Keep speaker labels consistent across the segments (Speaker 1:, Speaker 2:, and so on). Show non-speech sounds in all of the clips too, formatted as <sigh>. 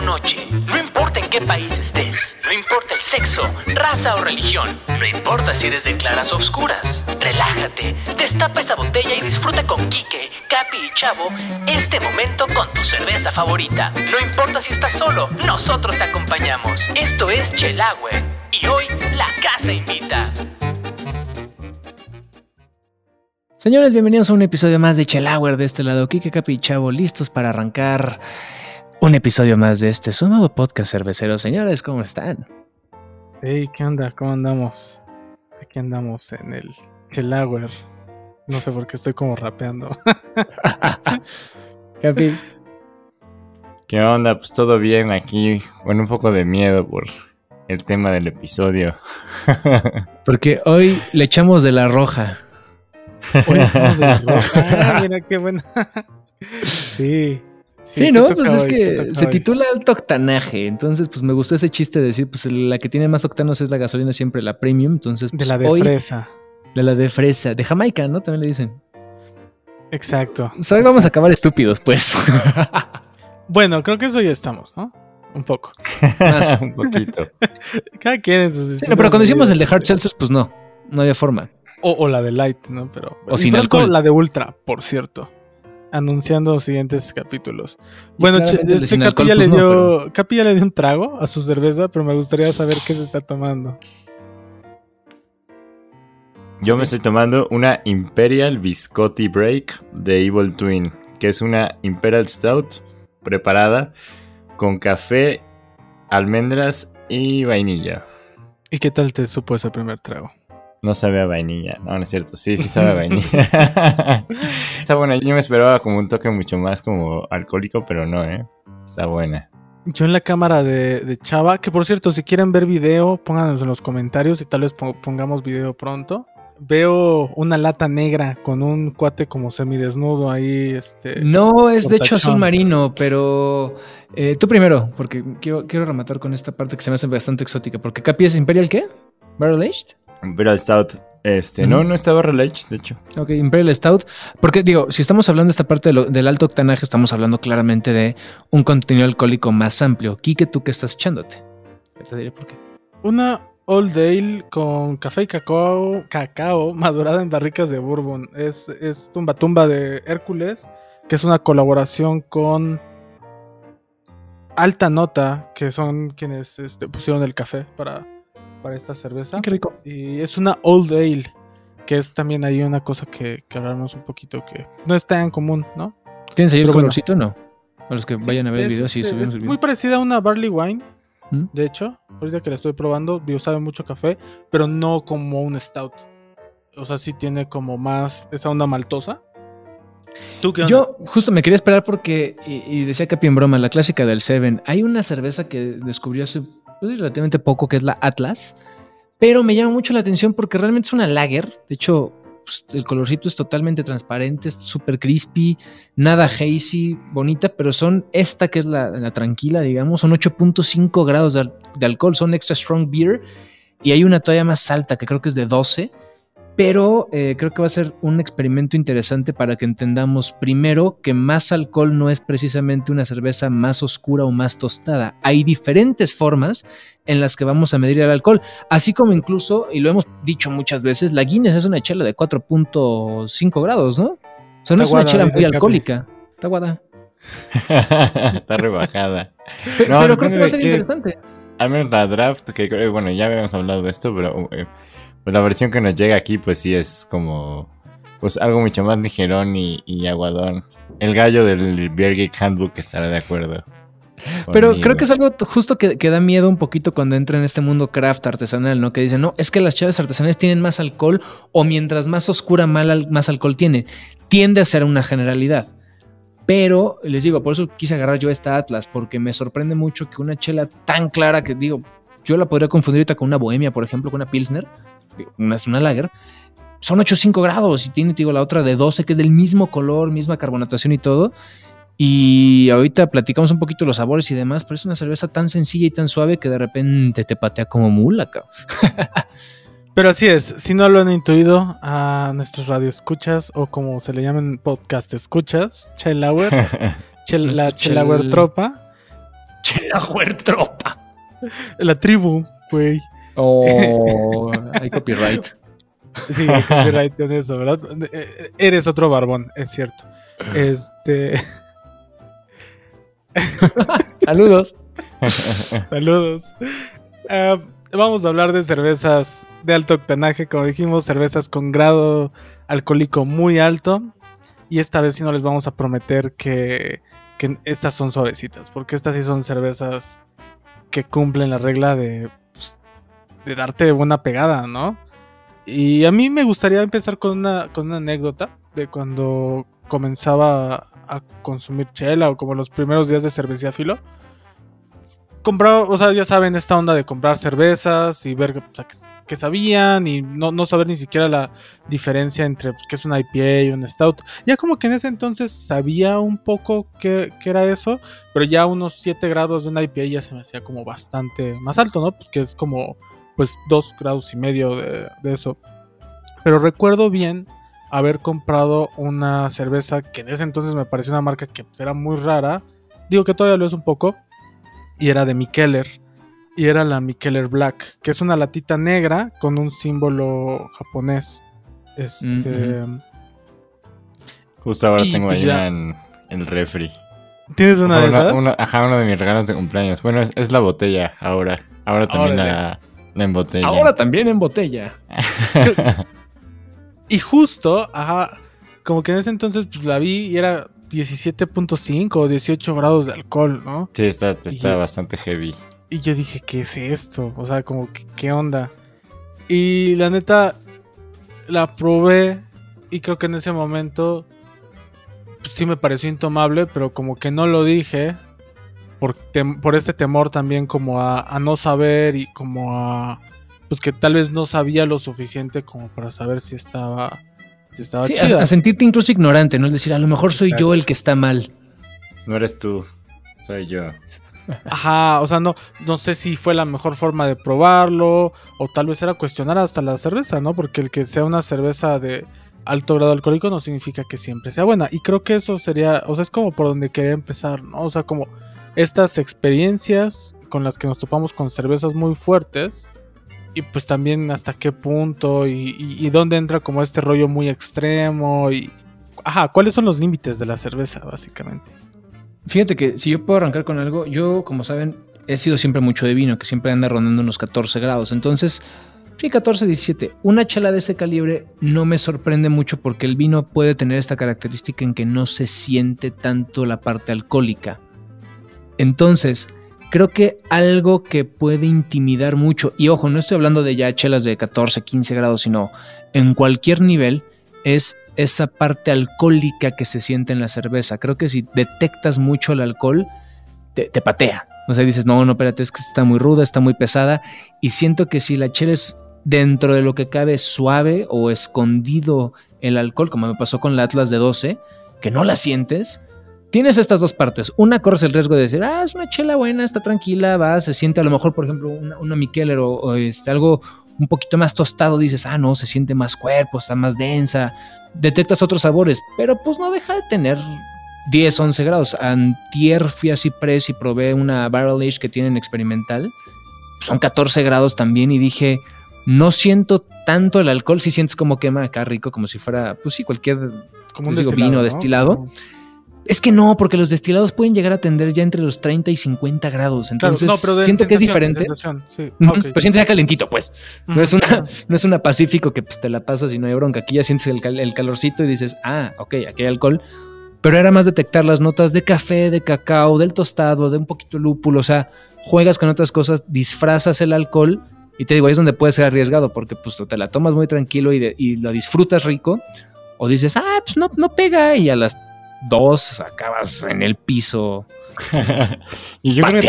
Speaker 1: noche, no importa en qué país estés, no importa el sexo, raza o religión, no importa si eres de claras o oscuras. Relájate, destapa esa botella y disfruta con Kike, Capi y Chavo este momento con tu cerveza favorita. No importa si estás solo, nosotros te acompañamos. Esto es Chelagüe y hoy la casa invita.
Speaker 2: Señores, bienvenidos a un episodio más de Chelauer de este lado. Kike, Capi y Chavo, listos para arrancar un episodio más de este su podcast cervecero. Señores, ¿cómo están?
Speaker 3: Hey, ¿qué onda? ¿Cómo andamos? Aquí andamos en el Chelauer. No sé por qué estoy como rapeando. <laughs>
Speaker 2: Capi.
Speaker 4: ¿Qué onda? Pues todo bien aquí. Bueno, un poco de miedo por el tema del episodio. <laughs>
Speaker 2: Porque hoy le echamos de la roja.
Speaker 3: Hoy estamos de la roja. <laughs> Ah, mira qué buena. sí.
Speaker 2: Sí, ¿no? Pues es
Speaker 3: hoy,
Speaker 2: que se
Speaker 3: hoy.
Speaker 2: titula alto octanaje. Entonces, pues me gustó ese chiste de decir, pues la que tiene más octanos es la gasolina siempre la premium. Entonces,
Speaker 3: De
Speaker 2: pues,
Speaker 3: la de
Speaker 2: hoy
Speaker 3: fresa.
Speaker 2: de la de fresa, de Jamaica, ¿no? También le dicen.
Speaker 3: Exacto.
Speaker 2: O sea, hoy vamos a acabar estúpidos, pues. <laughs>
Speaker 3: Bueno, creo que eso ya estamos, ¿no? Un poco.
Speaker 2: Más. <laughs>
Speaker 4: un poquito.
Speaker 3: Cada quien en sus
Speaker 2: Sí, no,
Speaker 3: distintas
Speaker 2: pero cuando hicimos el de. Hard Seltzer, pues no, no había forma.
Speaker 3: O, o la de light, ¿no? Pero.
Speaker 2: O sin alcohol.
Speaker 3: La de ultra, por cierto. Anunciando los siguientes capítulos. Bueno, este
Speaker 2: sin
Speaker 3: Capi,
Speaker 2: alcohol,
Speaker 3: ya
Speaker 2: pues
Speaker 3: le
Speaker 2: no,
Speaker 3: dio, Capi ya le dio un trago a su cerveza, pero me gustaría saber qué se está tomando.
Speaker 4: Yo me estoy tomando una Imperial Biscotti Break de Evil Twin, que es una Imperial Stout preparada con café, almendras y vainilla.
Speaker 3: ¿Y qué tal te supo ese primer trago?
Speaker 4: No sabe a vainilla, no, no es cierto. Sí, sí sabe a vainilla. <laughs> <laughs> Está buena. Yo me esperaba como un toque mucho más como alcohólico, pero no, ¿eh? Está buena.
Speaker 3: Yo en la cámara de, de Chava, que por cierto, si quieren ver video, pónganos en los comentarios y tal vez po- pongamos video pronto. Veo una lata negra con un cuate como semidesnudo ahí, este...
Speaker 2: No, es de hecho azul marino, pero eh, tú primero, porque quiero, quiero rematar con esta parte que se me hace bastante exótica. Porque Capi es Imperial, ¿qué? ¿Barrel Aged?
Speaker 4: Imperial Stout, este,
Speaker 2: Ujú.
Speaker 4: no, no estaba relage, de hecho.
Speaker 2: Ok, Imperial Stout. Porque digo, si estamos hablando de esta parte de lo- del alto octanaje, estamos hablando claramente de un contenido alcohólico más amplio. Quique, ¿tú qué estás echándote? Ya Te diré por qué.
Speaker 3: Una Old Ale con café y cacao, cacao madurada en barricas de bourbon. Es, es Tumba Tumba de Hércules, que es una colaboración con Alta Nota, que son quienes este, pusieron el café para, para esta cerveza.
Speaker 2: Qué rico.
Speaker 3: Y es una Old Ale, que es también ahí una cosa que, que hablarnos un poquito que no es tan común, ¿no?
Speaker 2: ¿Tienes ahí el
Speaker 3: bueno.
Speaker 2: colorcito o no? A los que vayan a ver el video, sí,
Speaker 3: este,
Speaker 2: subimos
Speaker 3: es
Speaker 2: el video.
Speaker 3: muy parecida a una Barley Wine,
Speaker 2: ¿Mm?
Speaker 3: de hecho. Ahorita que la estoy probando, digo, sabe mucho café, pero no como un stout. O sea, sí tiene como más esa onda maltosa. ¿Tú qué onda?
Speaker 2: Yo justo me quería esperar porque, y, y decía Capi en broma, la clásica del Seven, hay una cerveza que descubrí hace pues, relativamente poco, que es la Atlas, pero me llama mucho la atención porque realmente es una lager, de hecho pues, el colorcito es totalmente transparente, es súper crispy, nada hazy, bonita, pero son esta que es la, la tranquila, digamos, son 8.5 grados de, de alcohol, son extra strong beer, y hay una todavía más alta que creo que es de 12, pero eh, creo que va a ser un experimento interesante para que entendamos primero que más alcohol no es precisamente una cerveza más oscura o más tostada. Hay diferentes formas en las que vamos a medir el alcohol, así como incluso, y lo hemos dicho muchas veces, la Guinness es una chela de 4.5 grados, ¿no? O sea, no
Speaker 3: Está
Speaker 2: es una chela muy alcohólica. Está guada. <laughs>
Speaker 4: Está rebajada. No,
Speaker 2: pero creo que va a ser interesante.
Speaker 4: Al menos la draft, que bueno, ya habíamos hablado de esto, pero eh, pues la versión que nos llega aquí, pues sí es como, pues algo mucho más ligerón y, y aguadón. El gallo del Beer Geek Handbook estará de acuerdo.
Speaker 2: Pero
Speaker 4: conmigo.
Speaker 2: creo que es algo justo que, que da miedo un poquito cuando entra en este mundo craft artesanal, ¿no? Que dicen, no, es que las chelas artesanales tienen más alcohol o mientras más oscura, más alcohol tiene. Tiende a ser una generalidad. Pero les digo, por eso quise agarrar yo esta Atlas, porque me sorprende mucho que una chela tan clara que digo, yo la podría confundir ahorita con una bohemia, por ejemplo, con una Pilsner, una es una lager, son 8.5 grados y tiene, te digo, la otra de 12, que es del mismo color, misma carbonatación y todo. Y ahorita platicamos un poquito los sabores y demás, pero es una cerveza tan sencilla y tan suave que de repente te patea como mula, cabrón. <laughs>
Speaker 3: Pero así es, si no lo han intuido a nuestros radioescuchas o como se le llaman podcast escuchas, Chelauer, <laughs> Chel- la Chelauer
Speaker 2: chel-
Speaker 3: tropa,
Speaker 2: Delaware tropa.
Speaker 3: La tribu, güey.
Speaker 2: Oh, hay copyright. <laughs>
Speaker 3: Sí, hay copyright con eso, ¿verdad? Eh, Eres otro barbón, es cierto. Este. <laughs>
Speaker 2: Saludos.
Speaker 3: Saludos. Ah, vamos a hablar de cervezas de alto octanaje, como dijimos, cervezas con grado alcohólico muy alto. Y esta vez sí no les vamos a prometer que, que estas son suavecitas, porque estas sí son cervezas que cumplen la regla de, de darte buena pegada, ¿no? Y a mí me gustaría empezar con una, con una anécdota de cuando comenzaba a consumir chela o como los primeros días de cervecía filo. Compraba, o sea, ya saben, esta onda de comprar cervezas y ver o sea, qué sabían y no, no saber ni siquiera la diferencia entre pues, qué es una IPA y un stout. Ya como que en ese entonces sabía un poco qué, qué era eso, pero ya unos 7 grados de una IPA ya se me hacía como bastante más alto, ¿no? Porque es como pues 2 grados y medio de, de eso. Pero recuerdo bien haber comprado una cerveza que en ese entonces me pareció una marca que pues, era muy rara. Digo que todavía lo es un poco. Y era de Mikkeller. Y era la Mikkeller Black, que es una latita negra con un símbolo japonés. Este.
Speaker 4: Justo ahora
Speaker 3: Y,
Speaker 4: tengo
Speaker 3: pues,
Speaker 4: ahí una en el refri.
Speaker 3: ¿Tienes una de
Speaker 4: una-
Speaker 3: esas?
Speaker 4: una- ajá, uno de mis regalos de cumpleaños. Bueno, es, es la botella ahora. Ahora también la en botella.
Speaker 2: Ahora también en botella. <laughs>
Speaker 3: Y justo, ajá, como que en ese entonces pues la vi y era 17.5 o 18 grados de alcohol, ¿no?
Speaker 4: Sí, está, está bastante heavy.
Speaker 3: Y yo dije, ¿qué es esto? O sea, como, que, ¿qué onda? Y la neta, la probé y creo que en ese momento pues, sí me pareció intomable, pero como que no lo dije por, tem- por este temor también como a, a no saber y como a... Pues que tal vez no sabía lo suficiente como para saber si estaba... Si estaba
Speaker 2: Sí,
Speaker 3: chida.
Speaker 2: a, a sentirte incluso ignorante, ¿no? Es decir, a lo mejor soy yo el que está mal.
Speaker 4: No eres tú, soy yo.
Speaker 3: Ajá, o sea, no, no sé si fue la mejor forma de probarlo, o tal vez era cuestionar hasta la cerveza, ¿no? Porque el que sea una cerveza de alto grado alcohólico no significa que siempre sea buena. Y creo que eso sería, o sea, es como por donde quería empezar, ¿no? O sea, como estas experiencias con las que nos topamos con cervezas muy fuertes, y pues también hasta qué punto, y, dónde entra como este rollo muy extremo, y... Ajá, ¿cuáles son los límites de la cerveza, básicamente?
Speaker 2: Fíjate que si yo puedo arrancar con algo, yo, como saben, he sido siempre mucho de vino, que siempre anda rondando unos 14 grados. Entonces, sí, 14, 17. Una chela de ese calibre no me sorprende mucho porque el vino puede tener esta característica en que no se siente tanto la parte alcohólica. Entonces, creo que algo que puede intimidar mucho, y ojo, no estoy hablando de ya chelas de 14, 15 grados, sino en cualquier nivel, es esa parte alcohólica que se siente en la cerveza. Creo que si detectas mucho el alcohol, te, te patea. O sea, dices, no, no, espérate, es que está muy ruda, está muy pesada. Y siento que si la chela es dentro de lo que cabe suave o escondido el alcohol, como me pasó con la Atlas de 12, que no la sientes, tienes estas dos partes. Una, corres el riesgo de decir, ah, es una chela buena, está tranquila, va, se siente a lo mejor, por ejemplo, una, una o, o este, algo un poquito más tostado, dices, ah, no, se siente más cuerpo, está más densa, detectas otros sabores, pero pues no deja de tener 10, 11 grados. Antier fui a Cipress y probé una Barrel Age que tienen experimental, son 14 grados también y dije, no siento tanto el alcohol, si sientes como quema acá rico, como si fuera, pues sí, cualquier
Speaker 3: Como
Speaker 2: Les digo, vino destilado. Es que no, porque los destilados pueden llegar a tender ya entre los 30 y 50 grados.
Speaker 3: Claro,
Speaker 2: Entonces,
Speaker 3: no, pero
Speaker 2: siento que es diferente. Pero sientes ya calentito, pues. No es, una, no es una Pacífico que pues, te la pasas y no hay bronca. Aquí ya sientes el, cal- el calorcito y dices, ah, ok, aquí hay alcohol. Pero era más detectar las notas de café, de cacao, del tostado, de un poquito de lúpulo. O sea, juegas con otras cosas, disfrazas el alcohol. Y te digo, ahí es donde puede ser arriesgado porque pues te la tomas muy tranquilo y, de- y lo disfrutas rico. O dices, ah, pues no, no pega. Y a las dos acabas en el piso <laughs>
Speaker 4: y yo creo que,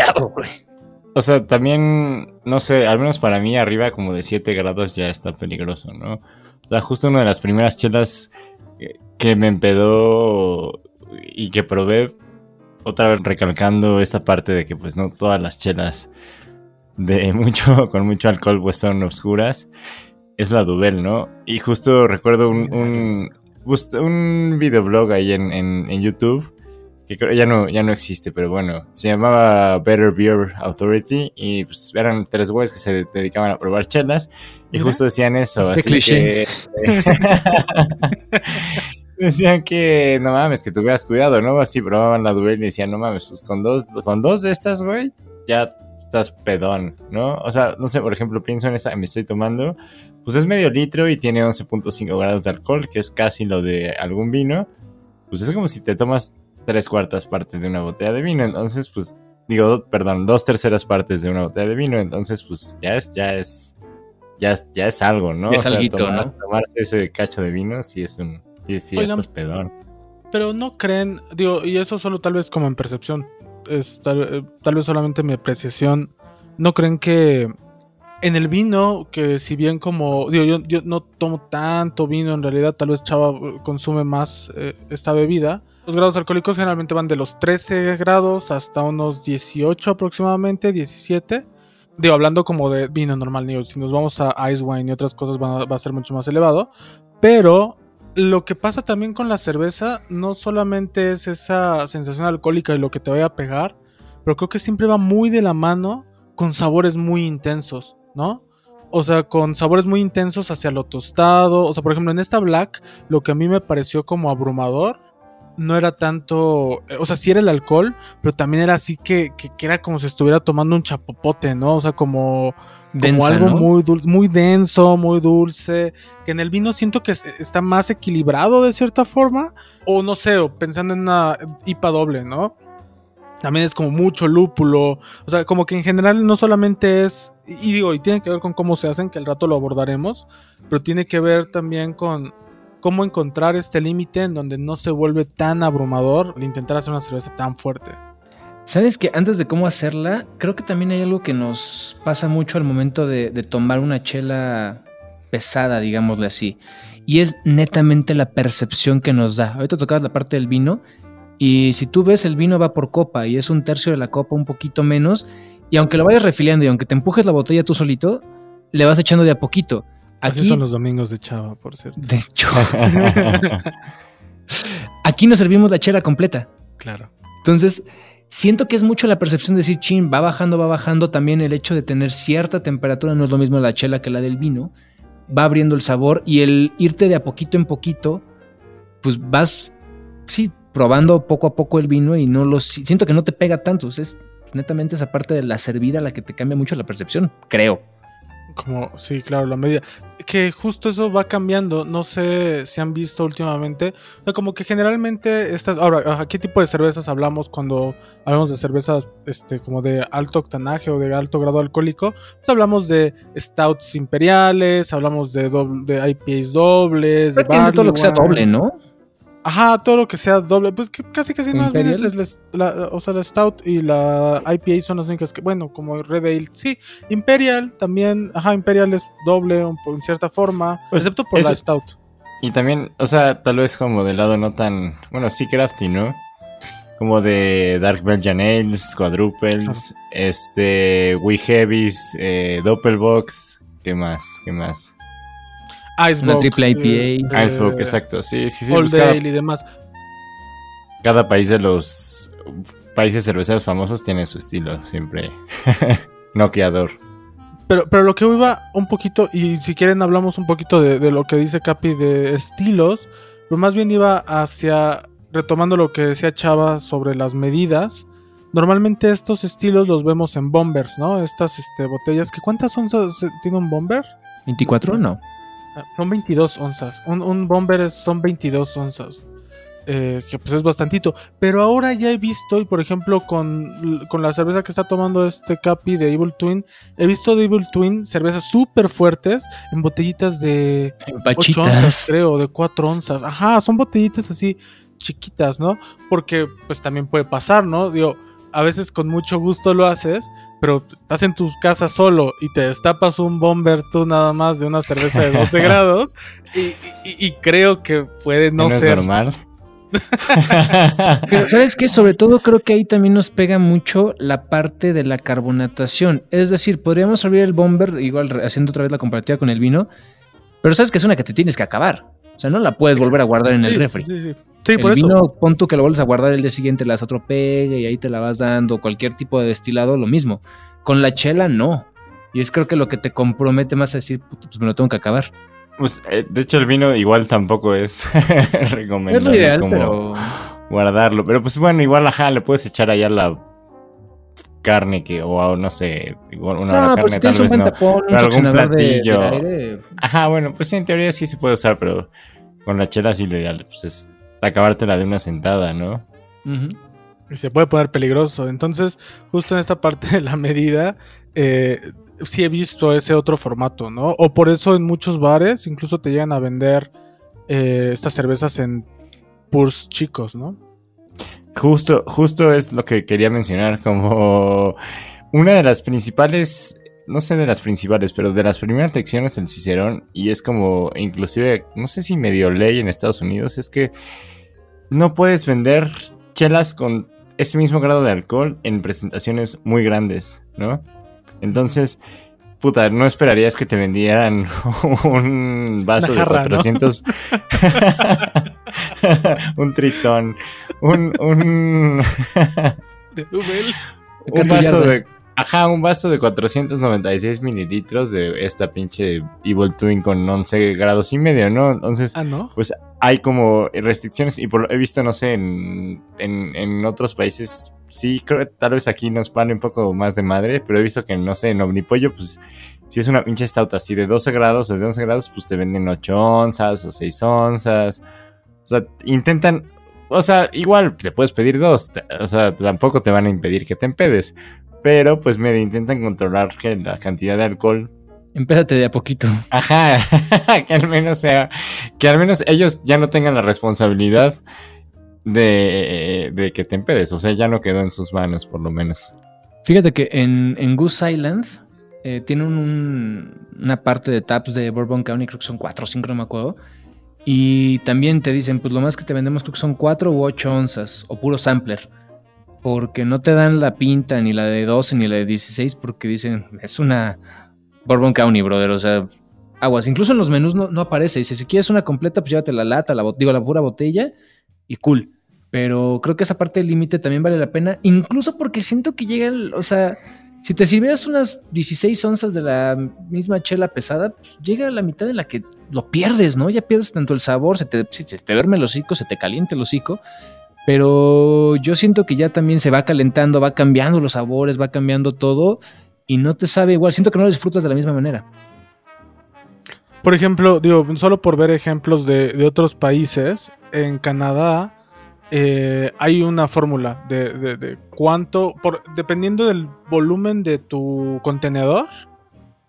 Speaker 4: o sea, también, no sé, al menos para mí, arriba como de 7 grados ya está peligroso, ¿no? O sea, justo una de las primeras chelas eh, que me empedó y que probé, otra vez recalcando esta parte de que pues no todas las chelas de <laughs> mucho, con mucho alcohol pues son oscuras, es la Duvel, ¿no? Y justo recuerdo un, un videoblog ahí en, en, en YouTube que creo ya no, ya no existe, pero bueno, se llamaba Better Beer Authority y pues eran tres güeyes que se dedicaban a probar chelas y
Speaker 3: Mira.
Speaker 4: justo decían eso, así
Speaker 2: cliché.
Speaker 4: que... <laughs> Decían que no mames, que tuvieras cuidado, ¿no? Así probaban la duel y decían, no mames, pues con dos, con dos de estas, güey, ya estás pedón, ¿no? O sea, no sé, por ejemplo, pienso en esta que me estoy tomando, pues es medio litro y tiene 11.5 grados de alcohol, que es casi lo de algún vino. Pues es como si te tomas tres cuartas partes de una botella de vino, entonces, pues, digo, perdón, dos terceras partes de una botella de vino, entonces, pues, ya es, ya es, ya es, ya es algo, ¿no?
Speaker 2: Es alguito,
Speaker 4: tomar-
Speaker 2: ¿no?
Speaker 4: Tomarse ese cacho de vino, sí es un, sí, sí,
Speaker 3: Oigan,
Speaker 4: estás pedón.
Speaker 3: Pero no creen, digo, y eso solo tal vez como en percepción, es tal, eh, tal vez solamente mi apreciación, no creen que en el vino, que si bien como, digo, yo, yo no tomo tanto vino, en realidad tal vez Chava eh, consume más eh, esta bebida, los grados alcohólicos generalmente van de los 13 grados hasta unos 18 aproximadamente, 17. Digo, hablando como de vino normal, digo, si nos vamos a ice wine y otras cosas van a- va a ser mucho más elevado, pero lo que pasa también con la cerveza no solamente es esa sensación alcohólica y lo que te vaya a pegar, pero creo que siempre va muy de la mano con sabores muy intensos, ¿no? O sea, con sabores muy intensos hacia lo tostado. O sea, por ejemplo, en esta Black, lo que a mí me pareció como abrumador no era tanto. O sea, sí era el alcohol, pero también era así que, que, que era como si estuviera tomando un chapopote, ¿no? O sea, como como algo
Speaker 2: ¿no?
Speaker 3: muy dulce, muy denso, muy dulce, que en el vino siento que es- está más equilibrado de cierta forma, o no sé, o pensando en una IPA doble, ¿no? También es como mucho lúpulo, o sea, como que en general no solamente es, y digo, y tiene que ver con cómo se hacen, que al rato lo abordaremos, pero tiene que ver también con cómo encontrar este límite en donde no se vuelve tan abrumador el intentar hacer una cerveza tan fuerte.
Speaker 2: ¿Sabes que antes de cómo hacerla, creo que también hay algo que nos pasa mucho al momento de, de tomar una chela pesada, digámosle así? Y es netamente la percepción que nos da. Ahorita tocabas la parte del vino. Y si tú ves, el vino va por copa y es un tercio de la copa, un poquito menos. Y aunque lo vayas refiliando y aunque te empujes la botella tú solito, le vas echando de a poquito.
Speaker 3: Así
Speaker 2: Aquí,
Speaker 3: son los domingos de Chava, por cierto.
Speaker 2: de hecho, <laughs> aquí nos servimos la chela completa.
Speaker 3: Claro.
Speaker 2: Entonces, siento que es mucho la percepción de decir, chin, va bajando, va bajando. También el hecho de tener cierta temperatura, no es lo mismo la chela que la del vino. Va abriendo el sabor y el irte de a poquito en poquito, pues vas, sí, probando poco a poco el vino y no lo si- siento que no te pega tanto. O sea, es netamente esa parte de la servida la que te cambia mucho la percepción, creo.
Speaker 3: Como, sí, claro, la medida. Que justo eso va cambiando. No sé si han visto últimamente. O sea, como que generalmente estas. Ahora, ¿a qué tipo de cervezas hablamos cuando hablamos de cervezas este, como de alto octanaje o de alto grado alcohólico? Pues hablamos de stouts imperiales, hablamos de, doble, de IPAs dobles, de
Speaker 2: Prácticamente todo lo que sea
Speaker 3: barley
Speaker 2: doble. ¿no?
Speaker 3: Ajá, todo lo que sea doble. Pues que casi casi más bien es la, o sea, la Stout y la IPA son las únicas que, bueno, como Red Ale, sí. Imperial también, ajá, Imperial es doble un en cierta forma,
Speaker 4: Pues,
Speaker 3: excepto por la Stout.
Speaker 4: Y también, o sea, tal vez como del lado no tan, bueno, sí crafty, ¿no? Como de Dark Belgian Ales, Quadruples, este, We Heavies, eh, Doppelbox, ¿qué más? ¿Qué más?
Speaker 3: Icebox.
Speaker 2: triple IPA.
Speaker 3: este,
Speaker 4: Icebox, exacto, sí, sí, sí.
Speaker 3: Old
Speaker 4: cada,
Speaker 3: Ale y demás.
Speaker 4: cada país de los países cerveceros famosos tiene su estilo, siempre <laughs> noqueador.
Speaker 3: Pero, pero lo que iba un poquito, y si quieren hablamos un poquito de, de lo que dice Capi de estilos, pero más bien iba hacia, retomando lo que decía Chava sobre las medidas. Normalmente estos estilos los vemos en bombers, ¿no? Estas este, botellas, que ¿cuántas onzas tiene un bomber?
Speaker 2: 24, no.
Speaker 3: Ah, Son 22 onzas. Un, un bomber es- son 22 onzas. Eh, que pues es bastantito. Pero ahora ya he visto, y por ejemplo con, con la cerveza que está tomando este Capi de Evil Twin, he visto de Evil Twin cervezas súper fuertes en botellitas de 8 onzas, creo, de 4 onzas. Ajá, son botellitas así chiquitas, ¿no? Porque pues también puede pasar, ¿no? Digo, a veces con mucho gusto lo haces, pero estás en tu casa solo y te destapas un bomber tú nada más de una cerveza de 12 <laughs> grados y, y- y creo que puede no,
Speaker 4: No, es
Speaker 3: ser.
Speaker 4: normal. <laughs>
Speaker 2: Pero, ¿sabes qué? Sobre todo creo que ahí también nos pega mucho la parte de la carbonatación. Es decir, podríamos abrir el bomber, igual haciendo otra vez la comparativa con el vino, pero sabes que es una que te tienes que acabar. O sea, no la puedes volver a guardar en el
Speaker 3: Sí,
Speaker 2: refri.
Speaker 3: Sí, sí. Sí,
Speaker 2: el
Speaker 3: por eso.
Speaker 2: vino, pon tú que lo vuelves a guardar el día siguiente, otro pegue y ahí te la vas dando. Cualquier tipo de destilado, lo mismo. Con la chela, no. Y es creo que lo que te compromete más a decir, "Puta, pues me lo tengo que acabar.
Speaker 4: Pues, eh, de hecho, el vino igual tampoco es <laughs>
Speaker 2: Es
Speaker 4: recomendable
Speaker 2: lo ideal,
Speaker 4: como
Speaker 2: pero.
Speaker 4: guardarlo. Pero pues bueno, igual, ajá, le puedes echar allá la carne que, o no sé, igual una
Speaker 2: No, pero
Speaker 4: carne
Speaker 2: si
Speaker 4: tal vez no.
Speaker 2: tapón, un
Speaker 4: Pero algún
Speaker 2: succionador de, de
Speaker 4: platillo.
Speaker 2: aire.
Speaker 4: Ajá, bueno, pues en teoría sí se puede usar, pero con la chela sí lo ideal, pues es acabártela de una sentada, ¿no?
Speaker 3: Y se puede poner peligroso. Entonces, justo en esta parte de la medida, eh, sí he visto ese otro formato, ¿no? O por eso en muchos bares incluso te llegan a vender eh, estas cervezas en purs chicos, ¿no?
Speaker 4: Justo, justo es lo que quería mencionar, como una de las principales, no sé de las principales, pero de las primeras lecciones del Cicerón, y es como, inclusive, no sé si medio ley en Estados Unidos, es que no puedes vender chelas con ese mismo grado de alcohol en presentaciones muy grandes, ¿no? Entonces, puta, no esperarías que te vendieran <laughs> un vaso
Speaker 3: jarra,
Speaker 4: de
Speaker 3: ¿no?
Speaker 4: 400... <laughs> un tritón, un... un <laughs>
Speaker 3: De
Speaker 4: un vaso de. Ajá, un vaso de 496 mililitros de esta pinche Evil Twin con 11 grados y medio, ¿no? Entonces,
Speaker 3: Ah, ¿no?
Speaker 4: pues hay como restricciones y por, he visto, no sé, en, en, en otros países, sí, creo que tal vez aquí nos vale un poco más de madre, pero he visto que, no sé, en Omnipollo, pues si es una pinche stout así de 12 grados o de 11 grados, pues te venden 8 onzas o 6 onzas. O sea, intentan, o sea, igual te puedes pedir dos, o sea, tampoco te van a impedir que te empedes. Pero pues me intentan controlar que la cantidad de alcohol
Speaker 2: Empézate de a poquito.
Speaker 4: Ajá, <laughs> que al menos sea, que al menos ellos ya no tengan la responsabilidad de, que te empedes, o sea, ya no quedó en sus manos por lo menos.
Speaker 2: Fíjate que en, en Goose Island eh, tienen un- una parte de taps de Bourbon County, creo que son cuatro o cinco, no me acuerdo. Y también te dicen, pues lo más que te vendemos creo que son cuatro u ocho onzas, o puro sampler. Porque no te dan la pinta, ni la de 12, ni la de 16, porque dicen, es una Bourbon County, brother. O sea, aguas. Incluso en los menús no, aparece. Dice, si quieres una completa, pues llévate la lata, la, digo, la pura botella y cool. Pero creo que esa parte del límite también vale la pena. Incluso porque siento que llega el, o sea, si te sirvieras unas 16 onzas de la misma chela pesada, pues llega a la mitad en la que lo pierdes, ¿no? Ya pierdes tanto el sabor, se te, duerme el hocico, se te calienta el hocico. Pero yo siento que ya también se va calentando, va cambiando los sabores, va cambiando todo y no te sabe igual. Siento que no lo disfrutas de la misma manera.
Speaker 3: Por ejemplo, digo, solo por ver ejemplos de, de otros países, en Canadá eh, hay una fórmula de, cuánto, por, dependiendo del volumen de tu contenedor,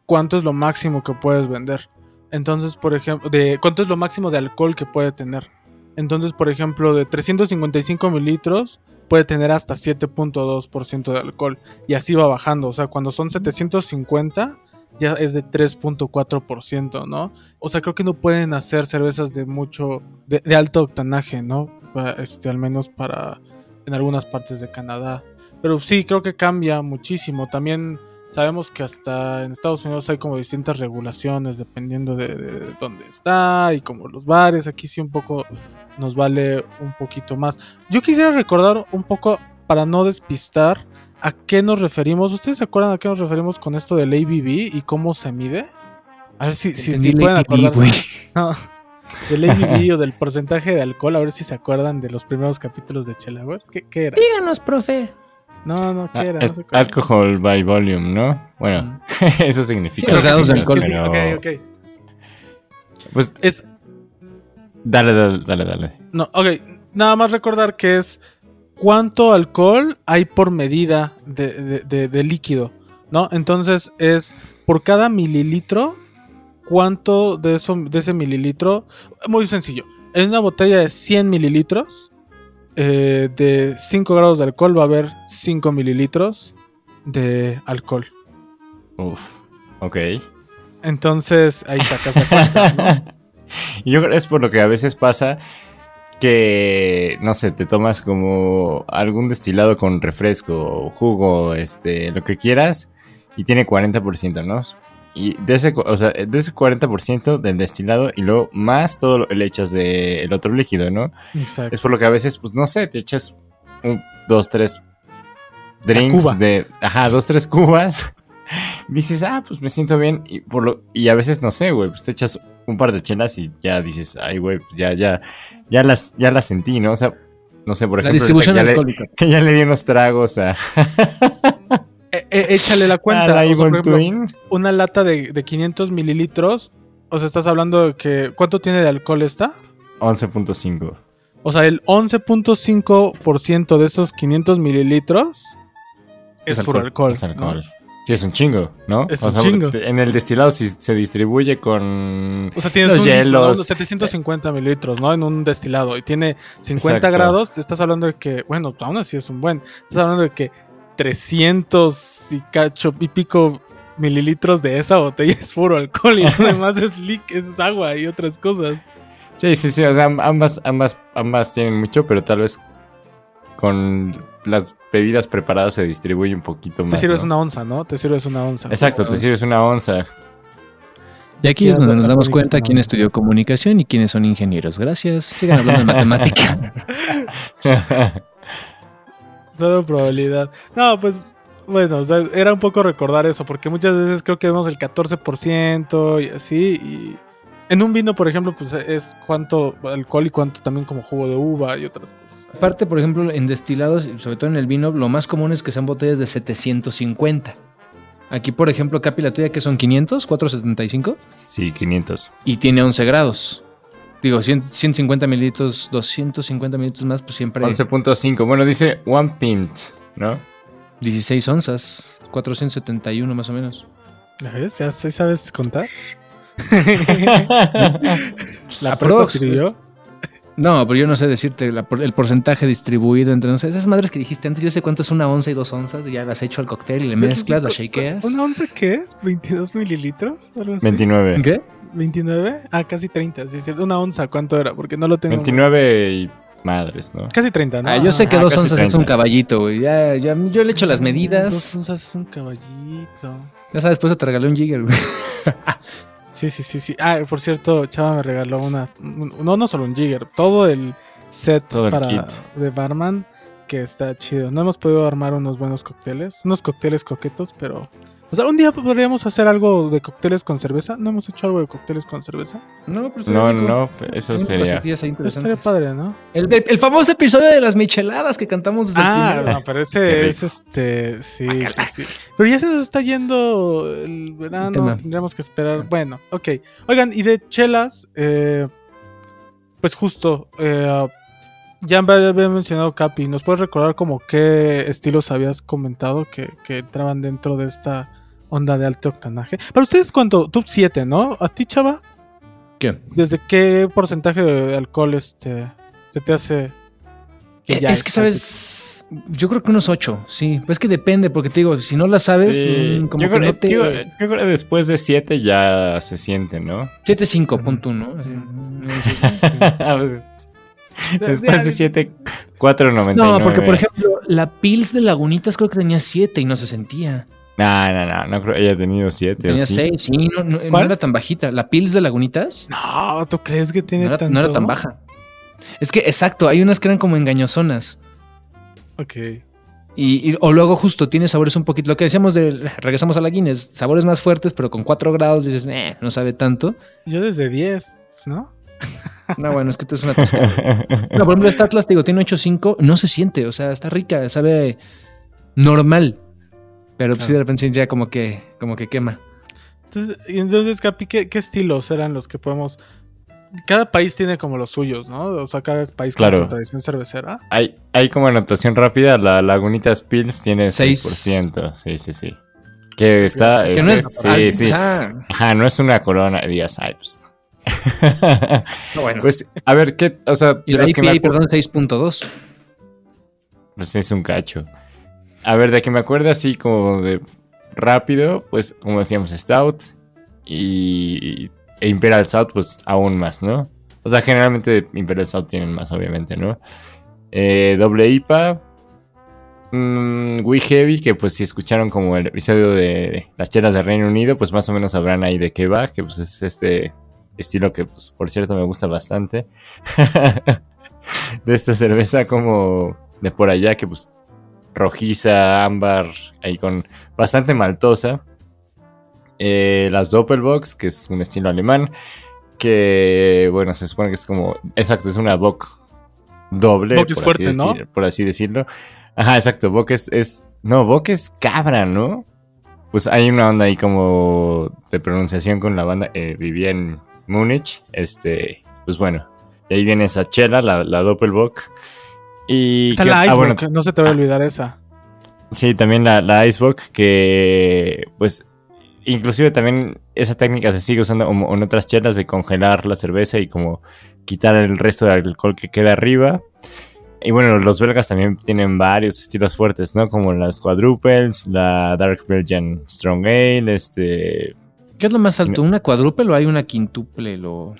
Speaker 3: cuánto es lo máximo que puedes vender. Entonces, por ejemplo, de cuánto es lo máximo de alcohol que puede tener. Entonces, por ejemplo, de 355 mililitros puede tener hasta 7.2% de alcohol. Y así va bajando. O sea, cuando son 750 ya es de 3.4%, ¿no? O sea, creo que no pueden hacer cervezas de mucho, de, de alto octanaje, ¿no? Este, al menos para en algunas partes de Canadá. Pero sí, creo que cambia muchísimo. También sabemos que hasta en Estados Unidos hay como distintas regulaciones dependiendo de, de dónde está y como los bares. Aquí sí un poco nos vale un poquito más. Yo quisiera recordar un poco, para no despistar, a qué nos referimos. ¿Ustedes se acuerdan a qué nos referimos con esto del ABV y cómo se mide? A ver si, si, si pueden acordar. <laughs> No, del ABV o del porcentaje de alcohol, a ver si se acuerdan de los primeros capítulos de Chela. ¿Qué, qué era?
Speaker 2: Díganos, profe.
Speaker 3: No, no, ¿qué
Speaker 4: Ah,
Speaker 3: era?
Speaker 4: Es alcohol by volume, ¿no? Bueno, <laughs> eso significa.
Speaker 2: Los grados de alcohol.
Speaker 3: Sí,
Speaker 4: pero-
Speaker 3: ok, ok.
Speaker 4: Pues
Speaker 3: Es,
Speaker 4: dale, dale, dale, dale.
Speaker 3: no, ok, nada más recordar que es cuánto alcohol hay por medida de, de- de- de líquido, ¿no? Entonces es por cada mililitro, cuánto de, eso, de ese mililitro, muy sencillo, en una botella de 100 mililitros, eh, de 5 grados de alcohol va a haber 5 mililitros de alcohol.
Speaker 4: Uf, ok.
Speaker 3: Entonces ahí sacas la cuenta, ¿no?
Speaker 4: Y <laughs> Yo creo que es por lo que a veces pasa que, no sé, te tomas como algún destilado con refresco, jugo, este, lo que quieras, y tiene 40%, ¿no? y de ese, o sea, de ese 40% del destilado y luego más todo lo le echas del otro líquido, ¿no?
Speaker 3: Exacto.
Speaker 4: Es por lo que a veces, pues no sé, te echas un, dos, tres drinks de, ajá, dos, tres cubas. <laughs> Dices, ah, pues me siento bien. Y, por lo, y a veces, no sé, güey, pues te echas un par de chelas y ya dices, ay, güey, pues ya, ya, ya las, ya las sentí, ¿no? O sea, no sé, por
Speaker 2: La
Speaker 4: ejemplo,
Speaker 2: distribución
Speaker 4: ahorita que
Speaker 2: alcohólica.
Speaker 4: ya, le, que <laughs> ya le di unos tragos a,
Speaker 3: Eh, eh, échale la <laughs> cuenta.
Speaker 4: a la
Speaker 3: o sea, por ejemplo,
Speaker 4: Twin.
Speaker 3: una lata de, de 500 mililitros. O sea, estás hablando de que. ¿Cuánto tiene de alcohol esta?
Speaker 4: 11.5.
Speaker 3: O sea, el 11.5% de esos 500 mililitros es,
Speaker 2: Es
Speaker 3: puro
Speaker 2: alcohol,
Speaker 3: alcohol.
Speaker 4: Es
Speaker 3: ¿no?
Speaker 4: Sí, es un chingo, ¿no?
Speaker 3: Es un chingo.
Speaker 4: En el destilado si se distribuye con...
Speaker 3: O sea, tienes
Speaker 4: Los
Speaker 3: un
Speaker 4: hielos.
Speaker 3: Unos 750 mililitros, ¿no? En un destilado. Y tiene 50
Speaker 4: Exacto.
Speaker 3: grados. Te estás hablando de que, bueno, aún así es un buen. Estás hablando de que 300 y cacho y pico mililitros de esa botella <laughs> es puro alcohol y <laughs> lo demás es, lic- es agua y otras cosas.
Speaker 4: Sí, sí, sí, o sea, ambas, ambas, ambas tienen mucho, pero tal vez con las bebidas preparadas se distribuye un poquito más.
Speaker 3: Te sirves
Speaker 4: ¿no?
Speaker 3: una onza, ¿no? Te sirves una onza.
Speaker 4: Exacto, te sirves una onza.
Speaker 2: Y aquí es donde nos damos cuenta quién estudió comunicación y quiénes son ingenieros. Gracias. Sigan hablando de matemática. <laughs>
Speaker 3: Solo probabilidad. No, pues, bueno, o sea, era un poco recordar eso, porque muchas veces creo que vemos el 14% y así, y en un vino, por ejemplo, pues es cuánto alcohol y cuánto también como jugo de uva y otras.
Speaker 2: Aparte, por ejemplo, en destilados, y sobre todo en el vino, lo más común es que sean botellas de 750. Aquí, por ejemplo, Capi, la tuya, que son 500, 475,
Speaker 4: Sí, 500.
Speaker 2: y tiene 11 grados. Digo, 100 150 mililitros, 250 mililitros más, pues siempre
Speaker 4: 11.5. Bueno, dice one pint, ¿no?
Speaker 2: 16 onzas, 471 más o menos.
Speaker 3: ¿Ya ves? ¿Ya sí sabes contar? <laughs> <laughs> La prueba sirvió.
Speaker 2: No, pero yo no sé decirte la por- el porcentaje distribuido entre, no sé, esas madres que dijiste antes, yo sé cuánto es una onza y dos onzas, y ya las hecho al cóctel y le mezclas, las shakeas.
Speaker 3: ¿Una onza qué es? ¿22 mililitros? ¿Algo así?
Speaker 4: 29.
Speaker 2: ¿Qué?
Speaker 3: ¿29? Ah, casi 30. Sí, sí. Una onza, ¿cuánto era? Porque no lo tengo.
Speaker 4: 29 y madres, ¿no?
Speaker 3: Casi 30, ¿no?
Speaker 2: Ah, yo sé que
Speaker 4: Ah,
Speaker 2: dos onzas es
Speaker 4: 30.
Speaker 2: un caballito, güey. Ya, ya, yo le echo las
Speaker 3: Dos
Speaker 2: medidas.
Speaker 3: onzas es un caballito.
Speaker 2: Ya sabes, después te regalé un jigger, güey. <laughs>
Speaker 3: Sí, sí, sí, sí. Ah, por cierto, Chava me regaló una. un- no, no solo un jigger, todo el set
Speaker 4: Todo
Speaker 3: para de barman que está chido. No hemos podido armar unos buenos cócteles, unos cócteles coquetos, pero. O sea, un día podríamos hacer algo de cócteles con cerveza. ¿No hemos hecho algo de cócteles con cerveza?
Speaker 2: No, pero
Speaker 4: No, no, eso sería.
Speaker 3: Estaría padre, ¿no?
Speaker 2: El, el famoso episodio de las micheladas que cantamos desde
Speaker 3: Ah,
Speaker 2: el primero.
Speaker 3: no, pero ese
Speaker 4: rico.
Speaker 3: es este. Sí, sí, sí. Pero ya se nos está yendo el verano. Tendríamos que esperar. Bueno, ok. Oigan, y de chelas, eh, pues justo. eh, ya me había mencionado Capi. ¿Nos puedes recordar como qué estilos habías comentado que, que entraban dentro de esta onda de alto octanaje? Para ustedes, ¿cuánto? Top 7, ¿no? ¿A ti, chava?
Speaker 2: ¿Qué?
Speaker 3: ¿Desde qué porcentaje de alcohol este se te hace?
Speaker 2: Eh,
Speaker 3: ya
Speaker 2: es que? ¿sabes? Yo creo que unos ocho, sí. Pues es que depende, porque te digo, si no la sabes,
Speaker 4: Sí.
Speaker 2: pues, como
Speaker 4: yo,
Speaker 2: que
Speaker 4: creo,
Speaker 2: no te...
Speaker 4: digo, yo creo que después de 7 ya se siente, ¿no?
Speaker 2: 7-5, punto uno. <laughs>
Speaker 4: Después de 7, 4.99.
Speaker 2: No, porque por ejemplo, la Pils de Lagunitas creo que tenía 7 y no se sentía.
Speaker 4: No, no, no, no creo que haya tenido 7.
Speaker 2: Tenía 6, sí, no, no- era tan bajita. La Pils de Lagunitas
Speaker 3: No, ¿tú crees que tiene
Speaker 2: no era,
Speaker 3: tanto?
Speaker 2: no era tan baja. Es que, exacto, hay unas que eran como engañosonas.
Speaker 3: Ok.
Speaker 2: Y, y- o luego justo tiene sabores un poquito, lo que decíamos de, regresamos a la Guinness, sabores más fuertes, pero con 4 grados dices, "Eh, no sabe tanto.
Speaker 3: Yo desde 10, ¿no?
Speaker 2: No, bueno, es que tú es una tascada. No, por ejemplo, esta Atlas, te digo, tiene 8.5, no se siente, o sea, está rica, sabe normal. Pero pues, sí, de repente ya como que, como que quema.
Speaker 3: Entonces, Capi, ¿qué, qué estilos eran los que podemos...? Cada país tiene como los suyos, ¿no? O sea, cada país
Speaker 4: Claro.
Speaker 3: con tradición cervecera.
Speaker 4: Hay, hay como anotación rápida, la Lagunitas Pills tiene
Speaker 2: Seis.
Speaker 4: 6%. Sí, sí, sí. Que está...
Speaker 2: Que no es,
Speaker 4: sí,
Speaker 2: al-
Speaker 4: sí. Ajá, no es una corona, digas, ay, pues... <laughs>
Speaker 2: no, bueno.
Speaker 4: pues, a ver, ¿qué? O sea,
Speaker 2: y la
Speaker 4: los que me
Speaker 2: IPA, perdón, 6.2.
Speaker 4: Pues es un cacho. A ver, de que me acuerdo así como de rápido, pues como decíamos, Stout y e Imperial Stout, pues aún más, ¿no? O sea, generalmente Imperial Stout tienen más, obviamente, ¿no? Eh, doble IPA, mm, We Heavy, que pues si escucharon como el episodio de las chelas del Reino Unido, pues más o menos sabrán ahí de qué va, que pues es este estilo que pues por cierto me gusta bastante. <laughs> de esta cerveza como de por allá, que pues rojiza, ámbar, ahí con bastante maltosa. Eh, las Doppelbox, que es un estilo alemán, que bueno, se supone que es como, exacto, es una Bock doble,
Speaker 3: es
Speaker 4: por,
Speaker 3: fuerte,
Speaker 4: así
Speaker 3: ¿no?
Speaker 4: decir- por así decirlo. Ajá, exacto, Bock es, es, no, Bock es cabra, ¿no? Pues hay una onda ahí como de pronunciación con la banda, eh, vivía en Múnich, este, pues bueno, de ahí viene esa chela, la, la Doppelbock. Y
Speaker 3: Está
Speaker 4: que-
Speaker 3: la
Speaker 4: ah,
Speaker 3: Icebox,
Speaker 4: bueno,
Speaker 3: no se te va a olvidar esa.
Speaker 4: Sí, también la, la Icebox, que pues inclusive también esa técnica se sigue usando en otras chelas de congelar la cerveza y como quitar el resto del alcohol que queda arriba. Y bueno, los belgas también tienen varios estilos fuertes, ¿no? Como las quadruples, la Dark Belgian Strong Ale, este...
Speaker 2: ¿Qué es lo más alto? ¿Una cuádruple o hay una quintuple? Lo...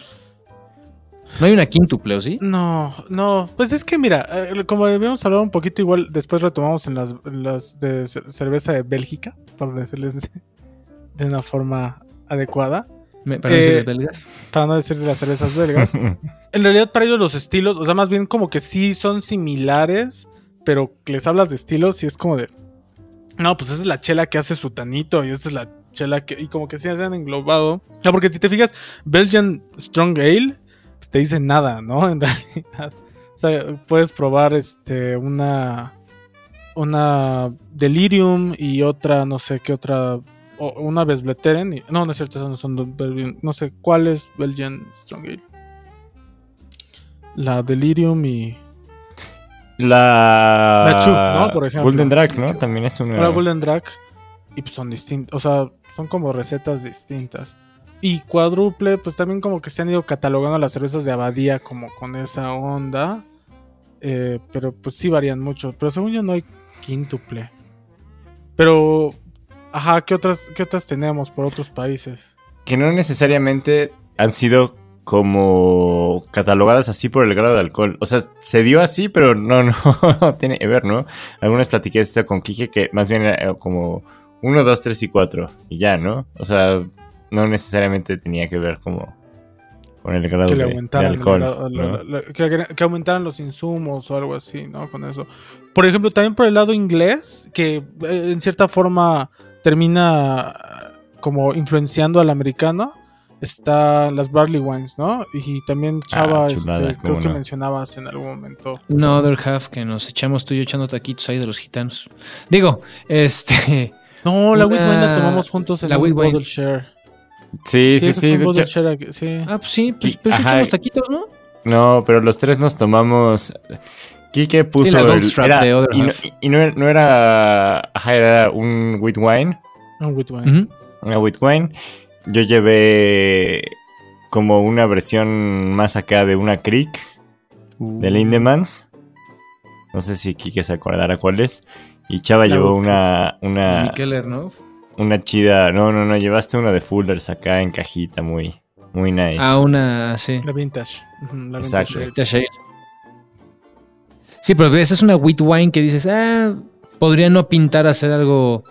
Speaker 2: No hay una quíntuple, ¿o sí?
Speaker 3: No, no, pues es que mira, eh, como habíamos hablado un poquito, igual después retomamos en las, en las de ce- cerveza de Bélgica, por decirles de, de una forma adecuada,
Speaker 2: Me- Para
Speaker 3: Eh,
Speaker 2: belgas.
Speaker 3: para no decir de las cervezas belgas. <laughs> En realidad para ellos los estilos, o sea, más bien como que sí son similares, pero les hablas de estilos y es como de... No, pues esa es la chela que hace su tanito y esta es la chela que... Y como que sí se han englobado. No, porque si te fijas, Belgian Strong Ale, pues te dice nada, ¿no? <laughs> En realidad. O sea, puedes probar este una... Una Delirium y otra, no sé qué otra... o una Vesbleteren. y- no, no es cierto, esas no son Belgian. No sé cuál es Belgian Strong Ale. La Delirium y.
Speaker 4: La...
Speaker 3: La Chuf, ¿no? Por ejemplo.
Speaker 4: Golden Drag, ¿no? También es una...
Speaker 3: Ahora Golden Drag. Y pues son distintas. O sea, son como recetas distintas. Y cuádruple, pues también como que se han ido catalogando las cervezas de abadía como con esa onda. Eh, pero pues sí varían mucho. Pero según yo no hay quíntuple. Pero. Ajá, ¿qué otras, qué otras tenemos por otros países?
Speaker 4: que no necesariamente han sido como catalogadas así por el grado de alcohol. O sea, se dio así, pero no, no, <laughs> tiene que ver, ¿no? Algunas platiqué esto con Kike que más bien era eh, como 1, 2, 3 y 4 y ya, ¿no? O sea, no necesariamente tenía que ver como con el grado
Speaker 3: que le
Speaker 4: de, de alcohol.
Speaker 3: la- la-
Speaker 4: ¿no?
Speaker 3: la- la- que, que aumentaran los insumos o algo así, ¿no? Con eso. Por ejemplo, también por el lado inglés, que eh, en cierta forma termina como influenciando al americano, están las barley wines, ¿no? Y también Chava,
Speaker 4: Ah, chulada,
Speaker 3: este, creo
Speaker 4: cómo
Speaker 3: que
Speaker 4: no.
Speaker 3: mencionabas en algún momento.
Speaker 2: No other half que nos echamos tú y yo echando taquitos ahí de los gitanos. Digo, este.
Speaker 3: No, la
Speaker 2: Una-
Speaker 3: wheat wine la tomamos juntos en
Speaker 2: la wine.
Speaker 3: bottle share.
Speaker 4: Sí, sí, sí. de hecho-.
Speaker 2: Ah, pues sí, pues, pues echamos taquitos, ¿no?
Speaker 4: No, pero los tres nos tomamos. Kike puso. el- era-
Speaker 2: de
Speaker 4: y, no,
Speaker 2: Half.
Speaker 4: y no era- no era. Ajá, era un wheat wine.
Speaker 3: Un wheat wine.
Speaker 2: Ujú.
Speaker 4: Una wheat wine. Yo llevé como una versión más acá de una Creek de Lindemans. No sé si Kike se acordará cuál es. Y Chava
Speaker 3: La
Speaker 4: llevó una, una,
Speaker 2: Mikeller, ¿no?
Speaker 4: Una chida. No, no, no, llevaste una de Fullers acá en cajita, muy, muy nice.
Speaker 2: Ah, una, sí.
Speaker 3: La vintage. La
Speaker 4: Exacto.
Speaker 3: vintage.
Speaker 2: Sí, pero esa es una wheat wine que dices, ah, podría no pintar a hacer algo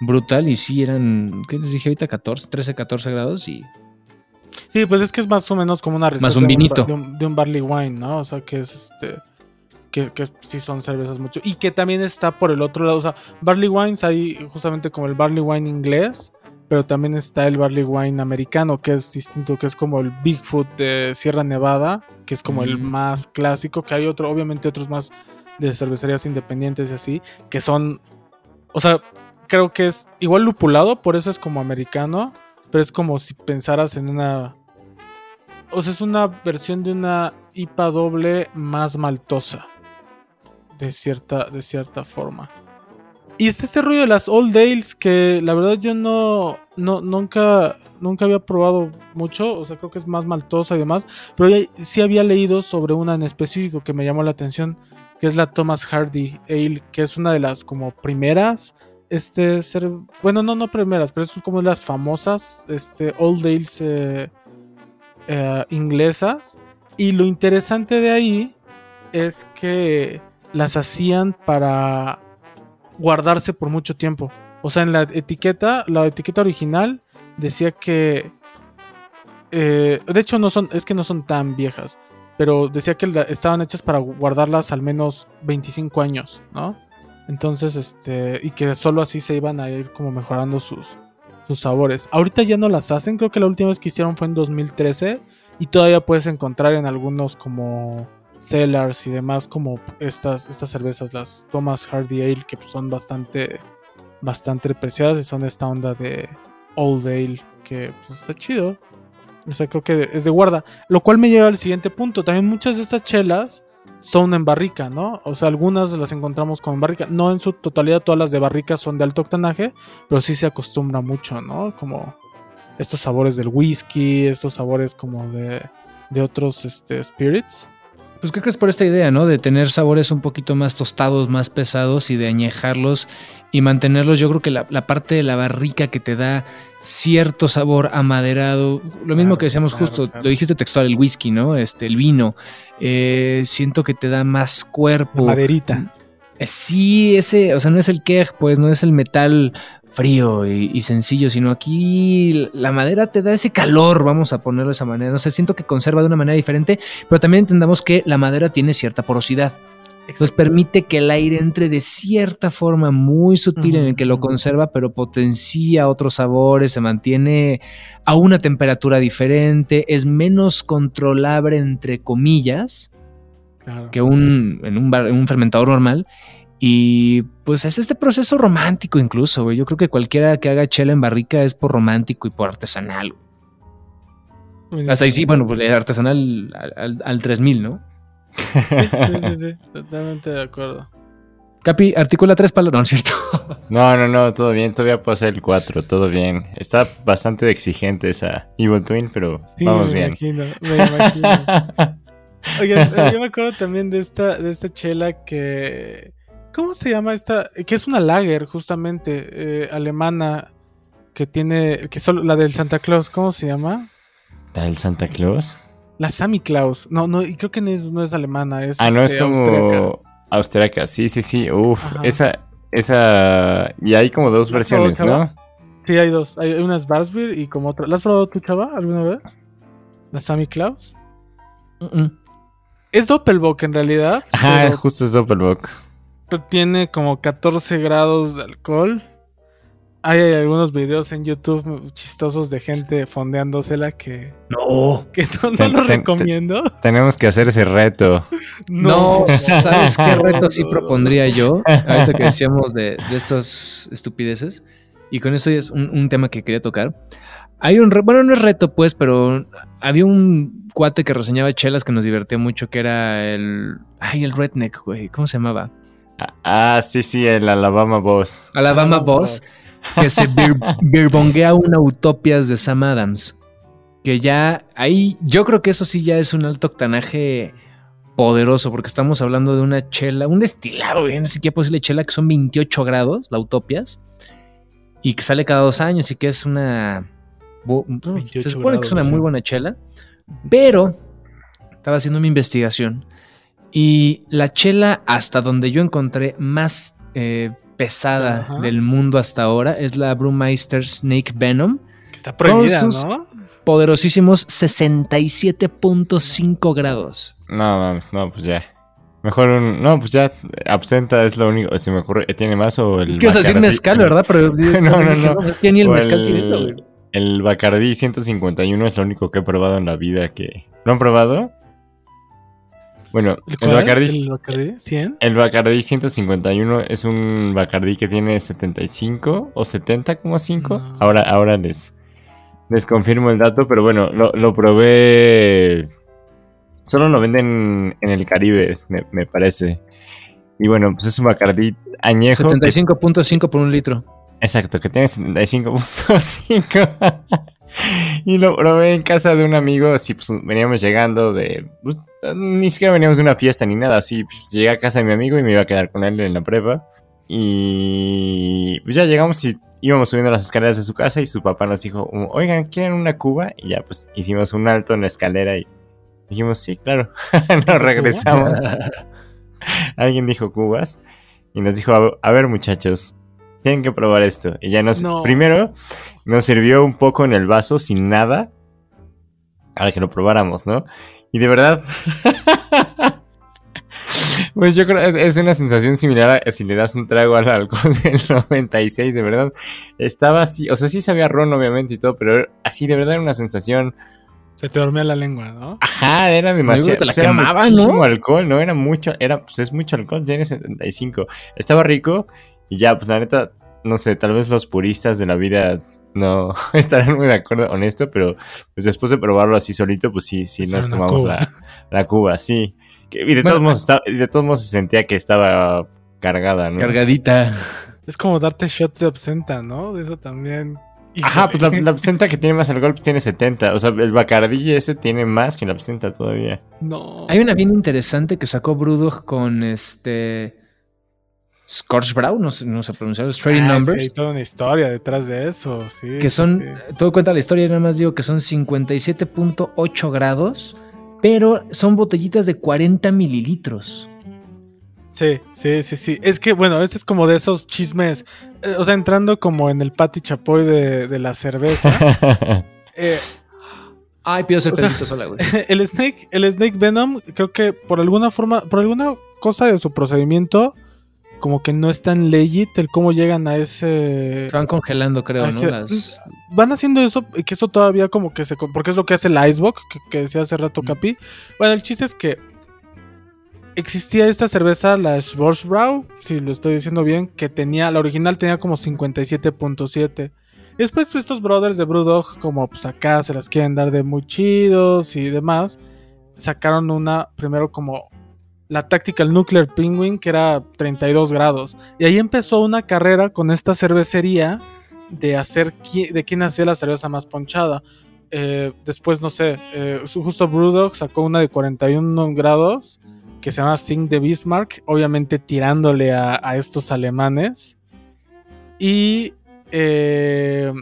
Speaker 2: brutal. Y sí, eran, ¿qué les dije ahorita? 14, 13, 14 grados. Y
Speaker 3: Sí, pues es que es más o menos como una receta
Speaker 2: Más un
Speaker 3: de
Speaker 2: vinito.
Speaker 3: ba- De un, de un barley wine, ¿no? O sea, que es este. Que, que sí son cervezas mucho. Y que también está por el otro lado. O sea, barley wines hay justamente como el barley wine inglés. Pero también está el barley wine americano, que es distinto, que es como el Bigfoot de Sierra Nevada, que es como el
Speaker 2: Mm.
Speaker 3: más clásico, que hay otro, obviamente otros más de cervecerías independientes y así, que son, o sea, creo que es igual lupulado, por eso es como americano, pero es como si pensaras en una, o sea, es una versión de una IPA doble más maltosa, de cierta, de cierta forma. Y está este rollo de las Old Ales que la verdad yo no, no nunca, nunca había probado mucho, o sea, creo que es más maltosa y demás, pero sí había leído sobre una en específico que me llamó la atención, que es la Thomas Hardy Ale, que es una de las como primeras, este, ser, bueno, no, no primeras, pero es como las famosas, este, Old Ales eh, eh, inglesas. Y lo interesante de ahí es que las hacían para guardarse por mucho tiempo. O sea, en la etiqueta, la etiqueta original decía que... eh, de hecho, no son, es que no son tan viejas, pero decía que estaban hechas para guardarlas al menos 25 años, ¿no? Entonces, este, y que solo así se iban a ir como mejorando sus, sus sabores. Ahorita ya no las hacen, creo que la última vez que hicieron fue en 2013 y todavía puedes encontrar en algunos como cellars y demás como estas, estas cervezas, las Thomas Hardy Ale, que son bastante, bastante preciadas y son esta onda de Old Ale, que pues, está chido. O sea, creo que es de guarda. Lo cual me lleva al siguiente punto. También muchas de estas chelas son en barrica, ¿no? O sea, algunas las encontramos con barrica. No en su totalidad, todas las de barrica son de alto octanaje, pero sí se acostumbra mucho, ¿no? Como estos sabores del whisky, estos sabores como de, de otros este, spirits.
Speaker 2: Pues creo que es por esta idea, ¿no? De tener sabores un poquito más tostados, más pesados y de añejarlos y mantenerlos. Yo creo que la, la parte de la barrica que te da cierto sabor amaderado, lo mismo que decíamos
Speaker 3: claro,
Speaker 2: justo,
Speaker 3: claro.
Speaker 2: lo dijiste textual, el whisky, ¿no? Este, el vino. Eh, siento que te da más cuerpo.
Speaker 3: Maderita.
Speaker 2: Eh, Sí, ese, o sea, no es el keg, pues, no es el metal frío y, y sencillo, sino aquí la madera te da ese calor, vamos a ponerlo de esa manera. No sé, siento que conserva de una manera diferente, pero también entendamos que la madera tiene cierta porosidad. Entonces permite que el aire entre de cierta forma muy sutil en el que lo conserva, pero potencia otros sabores, se mantiene a una temperatura diferente, es menos controlable entre comillas
Speaker 3: Claro.
Speaker 2: que un, en un, bar- en un fermentador normal. Y pues es este proceso romántico incluso, güey. Yo creo que cualquiera que haga chela en barrica es por romántico y por artesanal. güey. Hasta ahí sí, bueno, pues artesanal al, al, al 3000, ¿no?
Speaker 3: Sí, sí, sí, totalmente de acuerdo.
Speaker 2: Capi, articula tres palabras, no es cierto. <laughs>
Speaker 4: No, no, no, todo bien, todavía puedo hacer el 4, todo bien. Está bastante exigente esa Evil Twin, pero
Speaker 3: Sí,
Speaker 4: vamos
Speaker 3: me
Speaker 4: bien.
Speaker 3: imagino, me imagino. <laughs> Oigan, eh, yo me acuerdo también de esta, de esta chela que. ¿Cómo se llama esta? Que es una lager, justamente, eh, alemana, que tiene. que solo, la del Santa Claus, ¿cómo se llama?
Speaker 4: ¿Tal Santa Claus?
Speaker 3: La Sammy Claus. No, no, y creo que no es, no es alemana, es.
Speaker 4: Ah, no es
Speaker 3: este, austriaca.
Speaker 4: como austriaca, sí, sí, sí, uf,
Speaker 3: Ajá.
Speaker 4: esa, esa, y hay como dos
Speaker 3: ¿La
Speaker 4: versiones, ¿no?
Speaker 3: Sí, hay dos. Hay una es Barsbeer y como otra. ¿La has probado tú, chava, alguna vez? La Sammy Claus. Es Doppelbock en realidad.
Speaker 4: Ajá,
Speaker 3: pero
Speaker 4: justo es Doppelbock.
Speaker 3: Tiene como 14 grados de alcohol. Hay algunos videos en YouTube chistosos de gente fondeándosela que,
Speaker 2: No.
Speaker 3: que no,
Speaker 4: Ten-
Speaker 3: lo
Speaker 4: ten-
Speaker 3: recomiendo.
Speaker 4: Tenemos que hacer ese reto. <laughs>
Speaker 2: No, ¿sabes qué reto sí <laughs> propondría yo? Ahorita que decíamos de, de estas estupideces. Y con esto ya es un, un tema que quería tocar. Hay un, re- bueno, no es reto pues, pero había un cuate que reseñaba chelas que nos divertía mucho, que era el... Ay, el redneck, güey. ¿Cómo se llamaba?
Speaker 4: Ah, sí, sí, el Alabama Boss.
Speaker 2: Alabama Boss, que se <laughs> bir- birbonguea una utopias de Sam Adams. Que ya ahí, yo creo que eso sí ya es un alto octanaje poderoso, porque estamos hablando de una chela, un destilado, güey, no sé qué posible chela, que son 28 grados, la utopias, y que sale cada dos años y que es una.
Speaker 3: 28
Speaker 2: Se supone que es una muy buena chela, pero estaba haciendo mi investigación y la chela hasta donde yo encontré más eh, pesada del mundo hasta ahora es la Brewmeister Snake Venom.
Speaker 3: Que está prohibida,
Speaker 2: Con sus-
Speaker 3: ¿no?
Speaker 2: Poderosísimos 67.5 grados.
Speaker 4: No, mames, no, pues ya. Mejor un. No, pues ya. Absenta es lo único. Se me ocurre. ¿Tiene más o el.
Speaker 2: Es que ibas a decir mezcal, ¿verdad? Pero <laughs>
Speaker 4: No, no, no.
Speaker 2: Es que ni el
Speaker 4: O
Speaker 2: mezcal
Speaker 4: el-
Speaker 2: tiene eso, güey.
Speaker 4: El Bacardí 151 es lo único que he probado en la vida que. ¿Lo han probado? Bueno, el,
Speaker 3: cuál?
Speaker 4: Bacardí.
Speaker 3: ¿El Bacardí? ¿100?
Speaker 4: El Bacardí 151 es un Bacardí que tiene 75 o 70,5.
Speaker 3: No.
Speaker 4: Ahora, ahora les, les confirmo el dato, pero bueno, lo, lo probé. Solo lo venden en el Caribe, me, me parece. Y bueno, pues es un Bacardí añejo. que-
Speaker 2: 75.5 por un litro.
Speaker 4: Exacto, que tiene 75.5. <laughs> y lo probé en casa de un amigo, así pues veníamos llegando de... ni siquiera veníamos de una fiesta ni nada, así pues, llegué a casa de mi amigo y me iba a quedar con él en la prepa. Y pues ya llegamos y íbamos subiendo las escaleras de su casa y su papá nos dijo, oigan, ¿quieren una cuba? Y ya pues hicimos un alto en la escalera y dijimos, sí, claro, <laughs> nos regresamos. <laughs> Alguien dijo cubas. y nos dijo, a, a ver muchachos, tienen que probar esto. Y ya nos,
Speaker 3: No.
Speaker 4: primero nos sirvió un poco en el vaso sin nada para que lo probáramos, ¿no? Y de verdad... <laughs> Pues yo creo que es una sensación similar a si le das un trago al alcohol del <laughs> 96, de verdad. Estaba así, o sea, sí sabía ron obviamente y todo, pero así de verdad era una sensación
Speaker 3: Se te dormía la lengua, ¿no?
Speaker 4: Ajá, era demasiado.
Speaker 2: te la
Speaker 4: pues era
Speaker 2: quemaba,
Speaker 4: muchísimo
Speaker 2: ¿no?
Speaker 4: alcohol, ¿no? Era mucho, era, pues es mucho alcohol, tiene 75. Estaba rico y ya, pues la neta, no sé, tal vez los puristas de la vida no <laughs> estarán muy de acuerdo con esto, pero pues después de probarlo así solito, pues sí, sí,
Speaker 3: Pues
Speaker 4: nos
Speaker 3: una
Speaker 4: tomamos
Speaker 3: cuba.
Speaker 4: la, la cuba, sí. Que- Y de,
Speaker 2: Bueno,
Speaker 4: todos modos, estaba- y de todos modos se sentía que estaba cargada, ¿no?
Speaker 2: Cargadita.
Speaker 3: Es como darte shots de absenta, ¿no? De eso también.
Speaker 4: Ajá, pues la, la absenta que tiene más alcohol tiene 70. O sea, el Bacardí ese tiene más que la absenta todavía.
Speaker 3: No.
Speaker 2: Hay una bien interesante que sacó Brewdog con este. Scorch Brow, no sé, no sé pronunciar, Trading
Speaker 3: Ah, sí,
Speaker 2: Numbers.
Speaker 3: hay toda una historia detrás de eso, sí.
Speaker 2: que
Speaker 3: sí,
Speaker 2: son,
Speaker 3: sí.
Speaker 2: todo cuenta la historia, nada más digo que son 57.8 grados, pero son botellitas de 40 mililitros.
Speaker 3: Sí, sí, sí, sí. Es que, bueno, este es como de esos chismes. eh, o sea, entrando como en el Pati Chapoy de, de la cerveza. <laughs> eh,
Speaker 2: Ay, pido ser
Speaker 3: O sea-
Speaker 2: sola, güey. <laughs>
Speaker 3: el Snake, el Snake Venom, creo que por alguna forma, por alguna cosa de su procedimiento, como que no es tan legit el cómo llegan a ese.
Speaker 2: Se van congelando, creo, ¿no? Las-
Speaker 3: Van haciendo eso, y que eso todavía como que se. Porque es lo que hace el Icebox, que, que decía hace rato Capi. Bueno, el chiste es que existía esta cerveza, la Schwarzbrau, si lo estoy diciendo bien, que tenía, la original tenía como 57.7. Y después estos brothers de Brewdog, como pues acá se las quieren dar de muy chidos y demás, sacaron una, primero como la Tactical Nuclear Penguin, que era 32 grados. Y ahí empezó una carrera con esta cervecería de hacer de quién hacía la cerveza más ponchada. Eh, después, no sé, eh, justo Brewdog sacó una de 41 grados que se llama Sing de Bismarck, obviamente tirándole a, a estos alemanes. Y eh,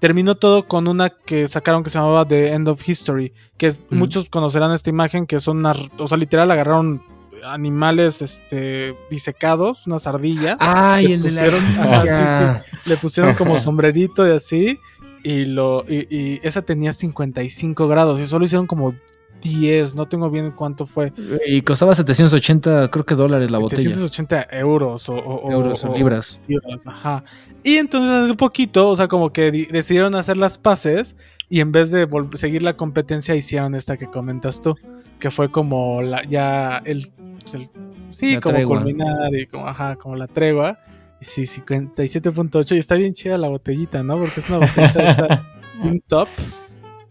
Speaker 3: terminó todo con una que sacaron que se llamaba The End of History, que es- muchos conocerán esta imagen, que son unas, o sea, literal agarraron animales este, disecados, unas ardillas.
Speaker 2: Ay,
Speaker 3: les
Speaker 2: el de la.
Speaker 3: pusieron-
Speaker 2: Ah,
Speaker 3: Ajá, le pusieron como sombrerito y así. Y, lo, y, y esa tenía 55 grados. Y solo hicieron como 10. No tengo bien cuánto fue.
Speaker 2: Y costaba 780, creo que dólares la botella.
Speaker 3: 780 euros o,
Speaker 2: Euros o libras.
Speaker 3: libras, Ajá. Y entonces hace poquito, o sea, como que di- decidieron hacer las paces. Y en vez de seguir la competencia, hicieron esta que comentas tú. Que fue como la, ya el, pues, el- sí,
Speaker 2: La
Speaker 3: como
Speaker 2: tregua.
Speaker 3: culminar y como, ajá, como la tregua. Y sí, 57.8. Y está bien chida la botellita, ¿no? Porque es una botellita esta, <laughs> un top.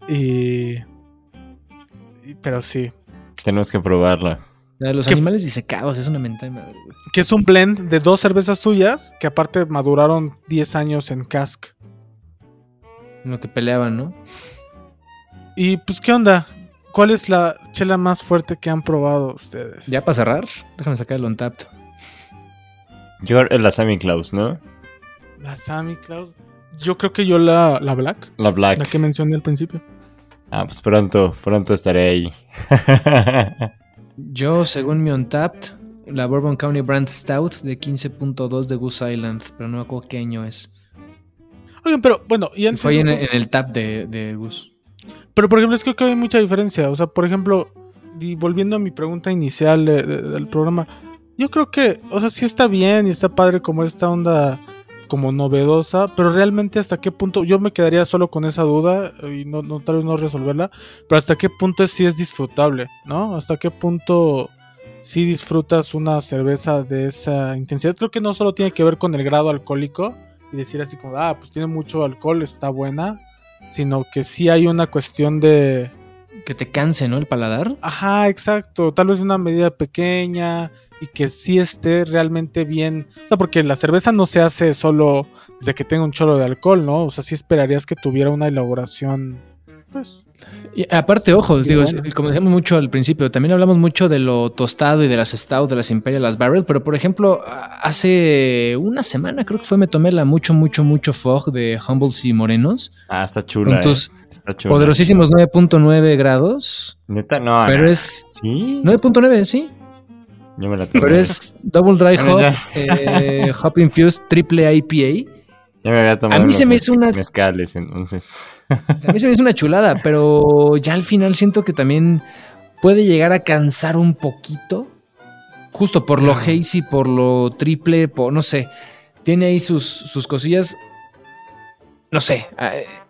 Speaker 3: Y- Pero sí.
Speaker 4: Tenemos que probarla.
Speaker 2: La de los
Speaker 3: ¿Qué f-
Speaker 2: animales disecados es una mentada. madre, güey.
Speaker 3: Que es un blend de dos cervezas suyas que aparte maduraron 10 años en cask.
Speaker 2: En lo que peleaban, ¿no?
Speaker 3: Y pues, ¿qué onda? ¿Cuál es la chela más fuerte que han probado ustedes?
Speaker 2: Ya para cerrar, déjame sacar el Untapped.
Speaker 4: Yo la Sammy Claus, ¿no?
Speaker 3: La Sammy Claus. Yo creo que yo la, la Black,
Speaker 4: La Black.
Speaker 3: la que mencioné al principio.
Speaker 4: Ah, pues pronto, pronto estaré ahí. <laughs>
Speaker 2: Yo, según mi Untapped, la Bourbon County Brand Stout de 15.2 de Goose Island, pero no me acuerdo qué año es.
Speaker 3: Oigan, pero bueno, y
Speaker 2: Y
Speaker 3: antes
Speaker 2: Fue ahí en, en el tap de, de Goose.
Speaker 3: Pero por ejemplo, es que hay mucha diferencia. O sea, por ejemplo, y volviendo a mi pregunta inicial de- de- del programa, yo creo que, o sea, sí está bien y está padre como esta onda como novedosa, pero realmente hasta qué punto, yo me quedaría solo con esa duda y no, no tal vez no resolverla, pero hasta qué punto sí es disfrutable, ¿no? Hasta qué punto sí disfrutas una cerveza de esa intensidad. Creo que no solo tiene que ver con el grado alcohólico y decir así como, ah, pues tiene mucho alcohol, está buena, sino que sí hay una cuestión de,
Speaker 2: Que te canse, ¿no? El paladar.
Speaker 3: ajá, exacto, tal vez una medida pequeña y que sí esté realmente bien, o sea, porque la cerveza no se hace solo de que tenga un cholo de alcohol, ¿no? O sea, sí esperarías que tuviera una elaboración, pues,
Speaker 2: Y aparte, ojo,
Speaker 3: Sí,
Speaker 2: digo, como decíamos mucho al principio, también hablamos mucho de lo tostado y de las stout, de las Imperial, las Barrel, pero por ejemplo, hace una semana creo que fue, me tomé la mucho, mucho, mucho Fog de Humbles y Morenos,
Speaker 4: ah, está chula.
Speaker 2: con tus
Speaker 4: eh. Está chula.
Speaker 2: poderosísimos 9.9 grados,
Speaker 4: Neta, no.
Speaker 2: pero
Speaker 4: no.
Speaker 2: es
Speaker 4: ¿Sí?
Speaker 2: 9.9, sí.
Speaker 4: Yo me la tomé.
Speaker 2: Pero es Double Dry
Speaker 4: Bueno,
Speaker 2: Hop, eh, Hop Infused Triple IPA.
Speaker 4: Ya me había tomado
Speaker 2: A mí se me hizo una-
Speaker 4: mezcales, entonces.
Speaker 2: A mí se me hizo una chulada, pero ya al final siento que también puede llegar a cansar un poquito. Justo por lo hazy, por lo triple, por no sé. Tiene ahí sus, sus cosillas. No sé.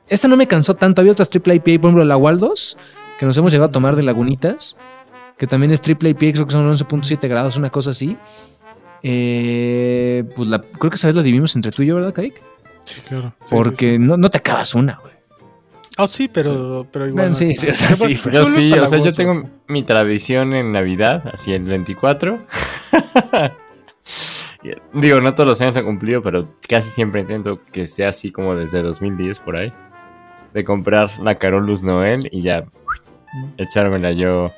Speaker 2: Esta no me cansó tanto. Había otras triple IPA, por ejemplo, la Waldos, que nos hemos llegado a tomar de Lagunitas, que también es triple IPA, creo que son 11.7 grados, una cosa así. Eh, pues la, creo que esa vez la dividimos entre tú y yo, ¿verdad, Kike?
Speaker 3: Sí, claro. Sí,
Speaker 2: Porque
Speaker 3: sí, sí.
Speaker 2: No, no te acabas una, güey.
Speaker 3: Oh, sí, pero, pero igual.
Speaker 2: Bueno,
Speaker 3: no
Speaker 2: sí, sí, o sea, sí,
Speaker 4: Yo sí, o sea, yo tengo mi tradición en Navidad, así el 24. <laughs> Digo, no todos los años he cumplido, pero casi siempre intento que sea así como desde 2010 por ahí. De comprar la Carolus Noel y ya echármela yo.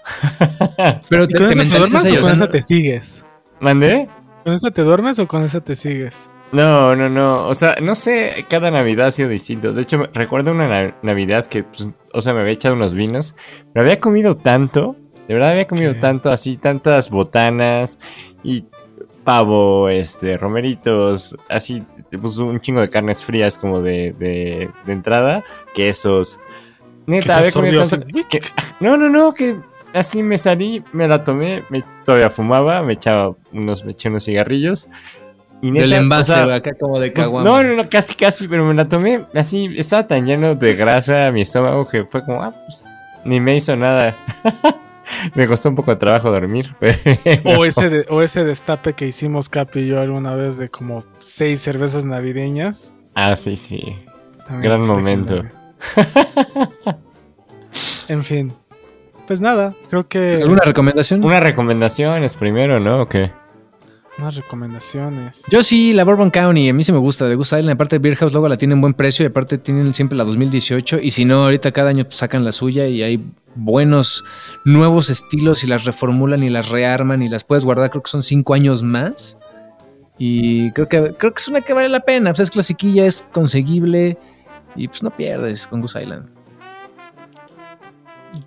Speaker 4: <laughs>
Speaker 2: Pero
Speaker 3: ¿Y
Speaker 2: te,
Speaker 3: con
Speaker 2: te
Speaker 3: esa te duermes o con
Speaker 2: ¿no?
Speaker 3: esa te sigues?
Speaker 4: ¿Mandé?
Speaker 3: ¿Con esa te duermes o con esa te sigues?
Speaker 4: No, no, no. O sea, no sé, cada Navidad ha sido distinto. De hecho, recuerdo una na- Navidad que, pues, o sea, me había echado unos vinos, pero había comido tanto, de verdad había comido
Speaker 3: ¿Qué?
Speaker 4: tanto, así, tantas botanas y pavo, este, romeritos, así, pues un chingo de carnes frías como de, de, de entrada, quesos. Neta, había comido tanto. que- no, no, no, que así me salí, me la tomé, me- todavía fumaba, me echaba unos, me eché unos cigarrillos. Y neta,
Speaker 2: Del
Speaker 4: o
Speaker 2: envase,
Speaker 4: sea,
Speaker 2: acá como de
Speaker 4: pues, no, no, no, casi, casi, pero me la tomé así, estaba tan lleno de grasa mi estómago que fue como, ah, pues, ni me hizo nada. <laughs> me costó un poco de trabajo dormir, <laughs> pero...
Speaker 3: O ese, de- o ese destape que hicimos Capi y yo alguna vez de como seis cervezas navideñas.
Speaker 4: Ah, sí, sí.
Speaker 3: También
Speaker 4: Gran momento.
Speaker 3: En fin. Pues nada, creo que
Speaker 2: ¿Alguna recomendación?
Speaker 4: Una recomendación es primero, ¿no? ¿O qué?
Speaker 3: unas recomendaciones.
Speaker 2: Yo sí, la Bourbon County, a mí se me gusta, de Goose Island. Aparte, Beer House luego la tienen buen precio y aparte tienen siempre la 2018. Y si no, ahorita cada año sacan la suya y hay buenos nuevos estilos y las reformulan y las rearman y las puedes guardar. Creo que son cinco años más. Y creo que, creo que es una que vale la pena. Pues es clasiquilla, es conseguible y pues no pierdes con Goose Island.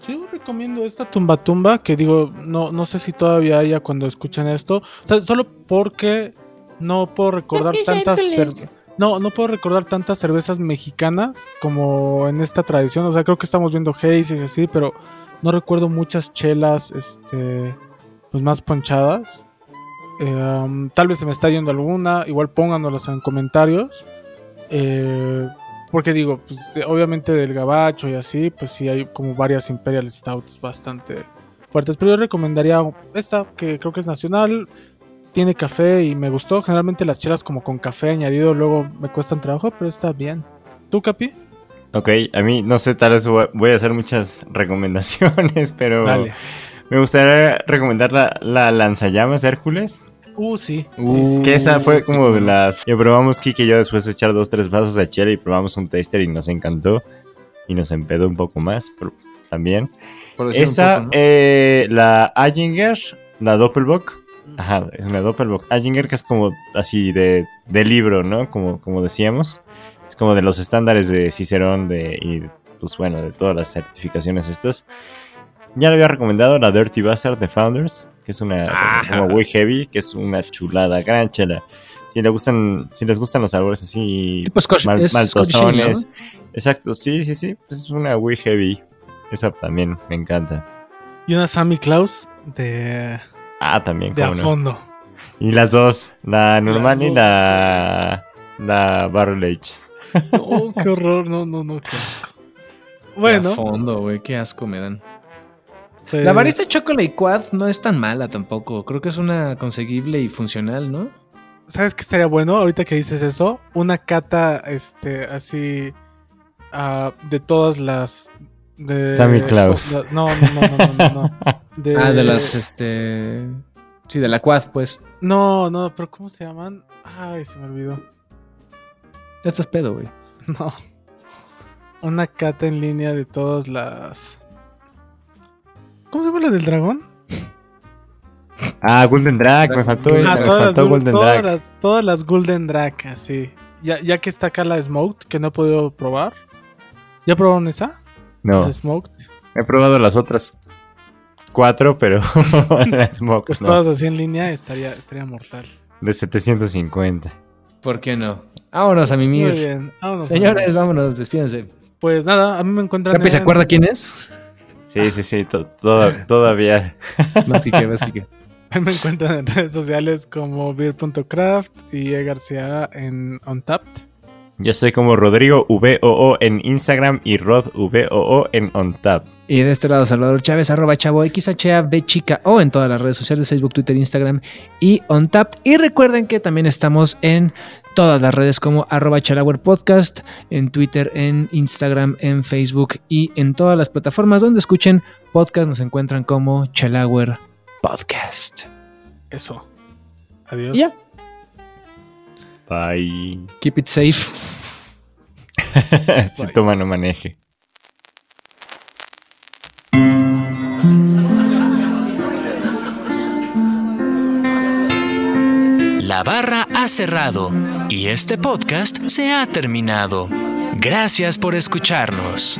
Speaker 3: Yo recomiendo esta tumba tumba que digo, no, no sé si todavía haya cuando escuchan esto. O sea, solo porque no puedo recordar tantas no, no puedo recordar tantas cervezas mexicanas como en esta tradición. O sea, creo que estamos viendo Haze y así, pero no recuerdo muchas chelas, este, pues más ponchadas. Eh, um, tal vez se me está yendo alguna. Igual pónganoslas en comentarios. Eh, porque digo, pues obviamente del gabacho y así, pues sí hay como varias Imperial Stouts bastante fuertes. Pero yo recomendaría esta, que creo que es nacional. Tiene café y me gustó. Generalmente las chelas como con café añadido luego me cuestan trabajo, pero está bien. ¿Tú, Capi?
Speaker 4: Ok, a mí, no sé, tal vez voy a hacer muchas <laughs> recomendaciones, pero
Speaker 3: Dale.
Speaker 4: me gustaría recomendar la, la lanzallamas Hércules.
Speaker 3: Uh, sí.
Speaker 2: Uh,
Speaker 4: Que esa fue como de las que probamos Kike y yo después de echar dos, tres vasos de chela y probamos un taster y nos encantó. Y nos empedó un poco más pero también. Esa,
Speaker 2: poco, ¿no?
Speaker 4: eh, la Ayinger, la Doppelbock. Ajá, es una Doppelbock. Ayinger que es como así de, de libro, ¿no? Como, como decíamos. Es como de los estándares de Cicerón de, y pues bueno, de todas las certificaciones estas. Ya le había recomendado la Dirty Bastard de Founders, que es una como muy heavy, que es una chulada, gran chela. Si le gustan, si les gustan los sabores así
Speaker 2: Scotch-
Speaker 4: mal-
Speaker 2: es.
Speaker 4: Exacto, sí, sí, sí. pues es una muy heavy. Esa también me encanta.
Speaker 3: Y una Sammy Klaus de,
Speaker 4: Ah, también,
Speaker 3: de a
Speaker 4: no.
Speaker 3: fondo.
Speaker 4: Y las dos, la normal y la, la Barrel Age.
Speaker 3: Oh, qué horror. No, no, no. qué asco.
Speaker 2: De a
Speaker 3: Bueno,
Speaker 2: fondo, güey, qué asco me dan.
Speaker 3: Pues,
Speaker 2: La barista Chocolate Quad no es tan mala tampoco. Creo que es una conseguible y funcional, ¿no?
Speaker 3: ¿Sabes qué estaría bueno ahorita que dices eso? Una cata, este, así, ah, de todas las... De,
Speaker 4: Sammy Klaus.
Speaker 3: la- no, no, no, no, no, no, no. <laughs> De,
Speaker 2: Ah, de las, este... Sí, de la Quad, pues.
Speaker 3: No, no, pero ¿cómo se llaman? Ay, se me olvidó.
Speaker 2: Ya estás pedo, güey. <laughs>
Speaker 3: No. Una cata en línea de todas las... ¿Cómo se llama la del dragón?
Speaker 4: Ah, Golden Drag, me faltó
Speaker 2: Ah,
Speaker 4: esa, me
Speaker 3: todas,
Speaker 4: faltó Golden
Speaker 3: todas,
Speaker 4: Drag.
Speaker 3: las, todas las Golden Drag, así. Ya, ya que está acá la Smoked, que no he podido probar. ¿Ya probaron esa?
Speaker 4: No,
Speaker 3: La Smoked.
Speaker 4: he probado las otras 4, pero <laughs> la Xbox
Speaker 3: Pues
Speaker 4: no.
Speaker 3: todas así en línea estaría, estaría mortal.
Speaker 4: De 750.
Speaker 2: ¿Por qué no? Vámonos a
Speaker 3: Muy
Speaker 2: mimir.
Speaker 3: bien. vámonos,
Speaker 2: Señores,
Speaker 3: vámonos.
Speaker 2: vámonos, despídense.
Speaker 3: Pues nada, a mí me encuentran.
Speaker 2: ¿Capi se acuerda quién es?
Speaker 4: Sí, sí, sí, to- toda- todavía. <laughs>
Speaker 2: Más que más que
Speaker 3: me encuentran en redes sociales como beer.craft y E. García en Untapped.
Speaker 4: Yo soy como Rodrigo VOO en Instagram y Rod VOO en OnTap.
Speaker 2: Y de este lado, Salvador Chávez, arroba chavo XHAB chica o en todas las redes sociales, Facebook, Twitter, Instagram y OnTap. Y recuerden que también estamos en todas las redes como arroba Chalauer Podcast, en Twitter, en Instagram, en Facebook y en todas las plataformas donde escuchen podcast nos encuentran como Chalauer Podcast.
Speaker 3: Eso. Adiós.
Speaker 2: Y ya,
Speaker 4: Bye.
Speaker 2: keep it safe. <laughs>
Speaker 4: si toma, no maneje.
Speaker 1: La barra ha cerrado y este podcast se ha terminado. Gracias por escucharnos.